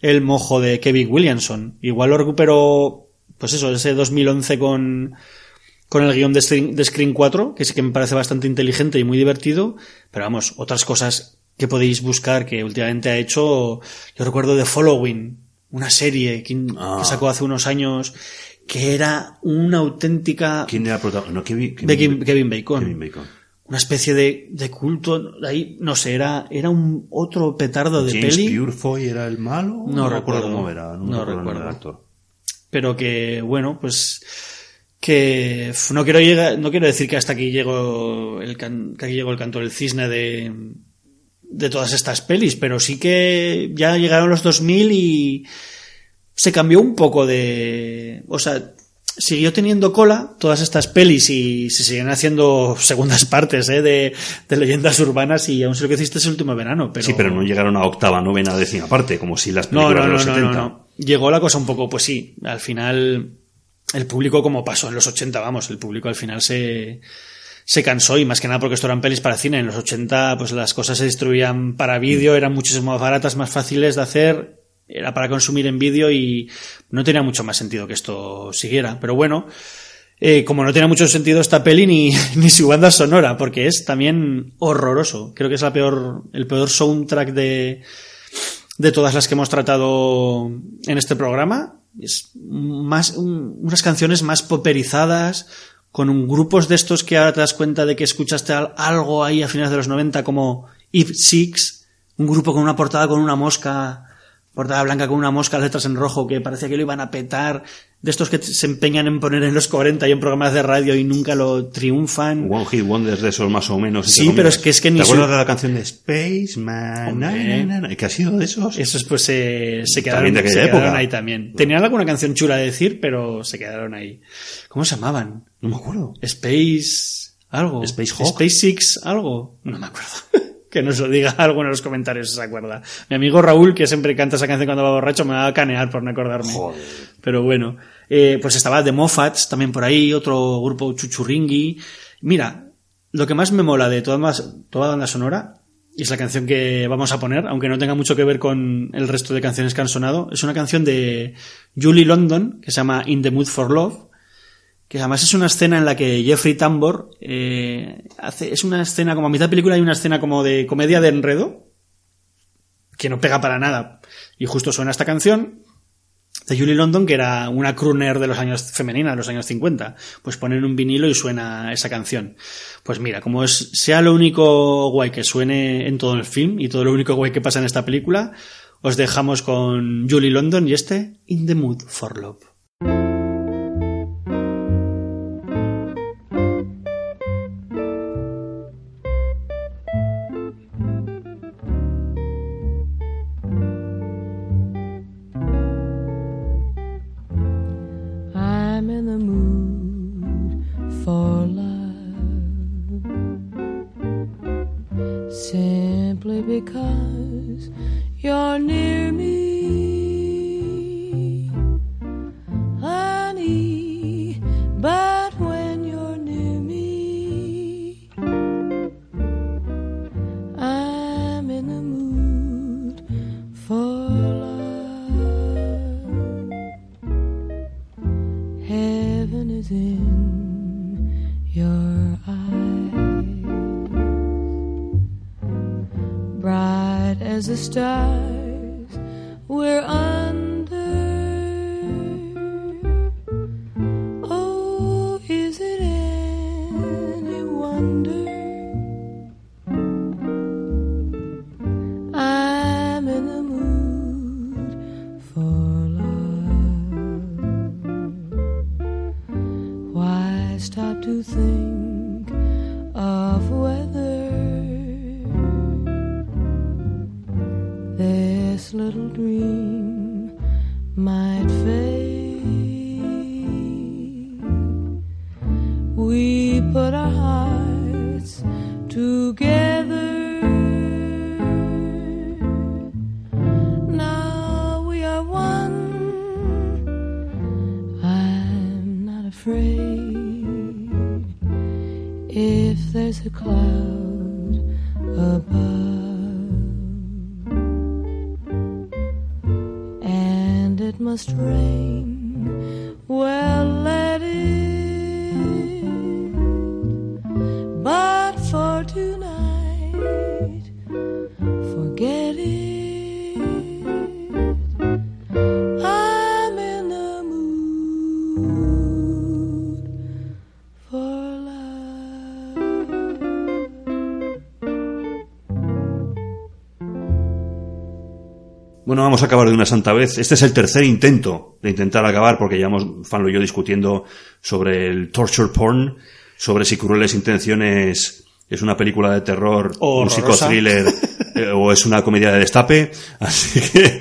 E: el mojo de Kevin Williamson. Igual lo recuperó, pues eso, ese 2011 con, con el guion de Screen, de Screen 4, que sí que me parece bastante inteligente y muy divertido, pero vamos, otras cosas que podéis buscar que últimamente ha hecho, yo recuerdo The Following, una serie que,
D: Ah.
E: que sacó hace unos años, que era una auténtica...
D: ¿Quién era el protagonista? No, Kevin,
E: Kevin- Kevin Bacon.
D: Kevin Bacon.
E: Una especie de, de culto, ahí, no sé, era, era un otro petardo de
D: James
E: peli.
D: Purefoy era el malo.
E: No
D: me
E: recuerdo.
D: cómo era. No,
E: No
D: recuerdo el
E: recuerdo.
D: actor.
E: pero que bueno pues que no quiero llegar no quiero decir que hasta aquí llegó el can- que aquí llegó el canto del cisne de de todas estas pelis pero sí que ya llegaron los 2000 y se cambió un poco de o sea siguió teniendo cola todas estas pelis y se siguen haciendo segundas partes ¿eh? de, de leyendas urbanas y aún sé lo que hiciste ese último verano pero
D: Sí, pero no llegaron a octava, novena, décima parte, como si las películas
E: no,
D: de los
E: no, no,
D: 70.
E: no, no. Llegó la cosa un poco, pues sí, al final el público como pasó en los 80, vamos, el público al final se, se cansó y más que nada porque esto eran pelis para cine. En los 80 pues las cosas se distribuían para vídeo, eran muchísimo más baratas, más fáciles de hacer, era para consumir en vídeo y no tenía mucho más sentido que esto siguiera. Pero bueno, eh, como no tiene mucho sentido esta peli ni, ni su banda sonora, porque es también horroroso. Creo que es la peor, el peor soundtrack de, de todas las que hemos tratado en este programa. Es más, un- unas canciones más poperizadas, con grupos de estos que ahora te das cuenta de que escuchaste al- algo ahí a finales de los 90 como Eve Six, un grupo con una portada con una mosca, portada blanca con una mosca, letras en rojo que parecía que lo iban a petar, de estos que se empeñan en poner en los 40 y en programas de radio y nunca lo triunfan.
D: One Hit Wonders de esos más o menos.
E: Sí, pero es que- es que ni
D: ¿Te
E: su-
D: acuerdas de la canción de Space Man?
E: Hombre.
D: Na, na, na, ¿Que ha sido de esos?
E: Esos pues se, se quedaron,
D: de
E: se quedaron ahí también. Tenían alguna canción chula de decir, pero se quedaron ahí. ¿Cómo se llamaban?
D: No me acuerdo.
E: Space algo.
D: Space Hawk.
E: Space Six algo. No me acuerdo. que nos lo diga algo en los comentarios si se acuerda. Mi amigo Raúl, que siempre canta esa canción cuando va borracho, me va a canear por no acordarme.
D: Joder.
E: Pero bueno, eh, pues estaba The Moffats también por ahí, otro grupo chuchurringui. Mira, lo que más me mola de toda, más, toda banda sonora y es la canción que vamos a poner, aunque no tenga mucho que ver con el resto de canciones que han sonado. Es una canción de Julie London que se llama In the Mood for Love, que además es una escena en la que Jeffrey Tambor eh, hace, es una escena como a mitad de película hay una escena como de comedia de enredo que no pega para nada y justo suena esta canción de Julie London, que era una crooner de los años femenina, de los años 50. Pues ponen un vinilo y suena esa canción. Pues mira, como sea lo único guay que suene en todo el film y todo lo único guay que pasa en esta película, os dejamos con Julie London y este In the Mood for Love.
H: A cloud above, and it must rain.
D: Vamos a acabar de una santa vez. Este es el tercer intento de intentar acabar, porque llevamos Fanlo y yo discutiendo sobre el torture porn, sobre si Crueles Intenciones es una película de terror, un psicothriller eh, o es una comedia de destape. Así que.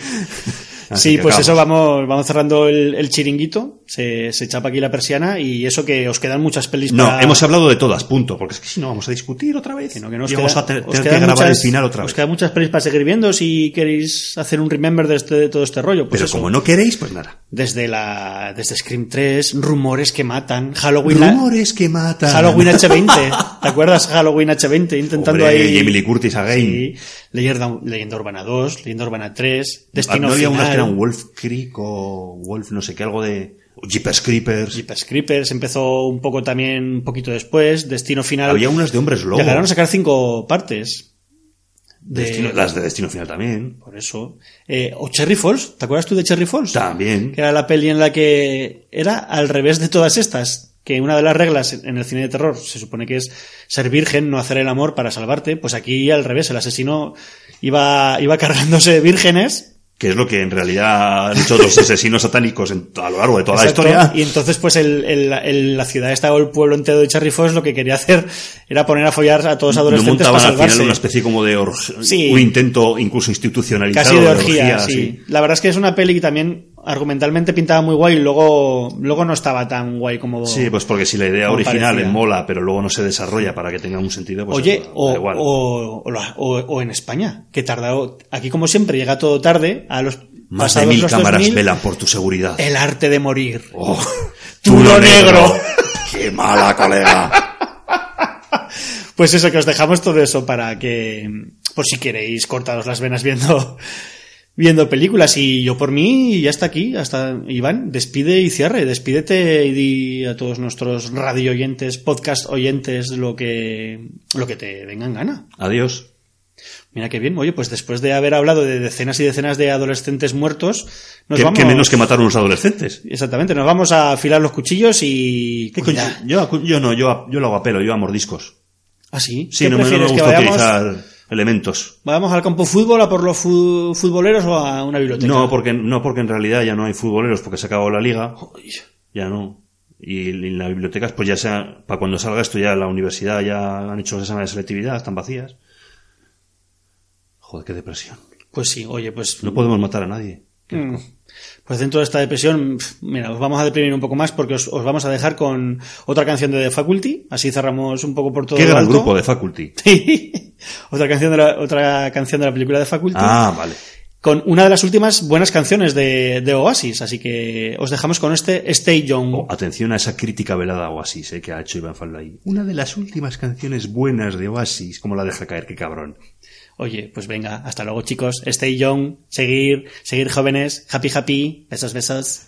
D: Así
E: Sí, pues
D: acabamos.
E: eso vamos, vamos cerrando el, el chiringuito, se, se chapa aquí la persiana y eso que os quedan muchas pelis
D: No,
E: para-
D: hemos hablado de todas, punto. Porque es que si no vamos a discutir otra vez.
E: Que no, que no, os
D: y vamos
E: queda-
D: a tener
E: os
D: que grabar
E: muchas-
D: el final otra
E: Os
D: vez.
E: quedan muchas pelis para seguir viendo si queréis hacer un remember de, este, de todo este rollo. Pues
D: Pero
E: eso.
D: como no queréis, pues nada.
E: Desde la desde Scream 3, rumores que matan, Halloween
D: Rumores que matan.
E: Halloween H20. ¿Te acuerdas Halloween H20 intentando
D: Hombre,
E: ahí
D: Jamie Lee Curtis again.
E: Sí. Leyenda, Leyenda Urbana 2, Leyenda Urbana 3, Destino
D: ¿No había
E: Final,
D: unas que eran Wolf Creek o Wolf no sé qué, algo de Jeepers Creepers?
E: Jeepers Creepers empezó un poco también un poquito después, Destino Final.
D: Había unas de hombres lobo.
E: Llegaron a sacar cinco partes. De-
D: Destino- las de Destino Final también.
E: Por eso. Eh, o Cherry Falls, ¿te acuerdas tú de Cherry Falls?
D: También.
E: Que era la peli en la que era al revés de todas estas. Que una de las reglas en el cine de terror se supone que es ser virgen, no hacer el amor para salvarte, pues aquí al revés, el asesino iba, iba cargándose vírgenes
D: Que es lo que en realidad han hecho los asesinos satánicos en- a lo largo de toda
E: Exacto.
D: la historia.
E: Y entonces, pues, el, el- el- la ciudad esta o el pueblo entero de Cherry Falls lo que quería hacer era poner a follar a todos los
D: No
E: adolescentes
D: montaban
E: para
D: al final
E: salvarse.
D: una especie como de org-
E: Sí.
D: un intento incluso institucionalizado
E: Casi de orgía, sí.
D: sí.
E: La verdad es que es una peli que también argumentalmente pintaba muy guay y luego, luego no estaba tan guay como...
D: Sí, pues porque si la idea original es mola, pero luego no se desarrolla para que tenga un sentido, pues
E: Oye,
D: da
E: o,
D: igual.
E: o, o en España, que tardado... Aquí como siempre llega todo tarde, a los
D: Más de mil cámaras
E: 2000,
D: velan por tu seguridad.
E: El arte de morir.
D: Oh,
E: Tulo negro.
D: ¡Qué mala, colega!
E: Pues eso, que os dejamos todo eso para que, por si queréis, cortaros las venas viendo, viendo películas. Y yo por mí, ya está aquí. Hasta Iván, despide y cierre. Despídete y di a todos nuestros radio oyentes, podcast oyentes, lo que, lo que te venga en gana.
D: Adiós.
E: Mira qué bien. Oye, pues después de haber hablado de decenas y decenas de adolescentes muertos, nos
D: ¿Qué,
E: vamos...
D: qué menos que matar a unos adolescentes?
E: Exactamente, nos vamos a afilar los cuchillos y...
D: ¿Qué coño? Yo, yo no, yo, yo lo hago a pelo, yo a mordiscos.
E: ¿Ah, sí?
D: Sí,
E: ¿Qué
D: no me, no me
E: prefieres, que
D: gusta
E: vayamos-
D: utilizar elementos.
E: ¿Vamos al campo fútbol a por los fu- futboleros o a una biblioteca?
D: No porque, no, porque en realidad ya no hay futboleros porque se acabó la liga. Ya no. Y en las bibliotecas, pues ya sea, para cuando salga esto ya la universidad ya han hecho los exámenes de selectividad, están vacías. Joder, qué depresión.
E: Pues sí, oye, pues...
D: No podemos matar a nadie.
E: Mm, Pues dentro de esta depresión, mira, os vamos a deprimir un poco más porque os, os vamos a dejar con otra canción de The Faculty, así cerramos un poco por todo
D: Qué gran
E: alto.
D: grupo de Faculty.
E: otra canción de la, otra canción de la película de Faculty.
D: Ah, vale.
E: Con una de las últimas buenas canciones de, de Oasis, así que os dejamos con este Stay Young.
D: Oh, atención a esa crítica velada a Oasis eh, que ha hecho Iván Fallay. Una de las últimas canciones buenas de Oasis. ¿Cómo la deja caer? Qué cabrón.
E: Oye, pues venga, hasta luego chicos. Stay young, seguir, seguir jóvenes, happy happy, besos besos.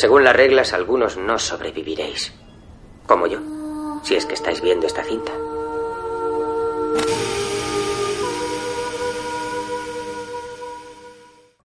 I: Según las reglas, algunos no sobreviviréis.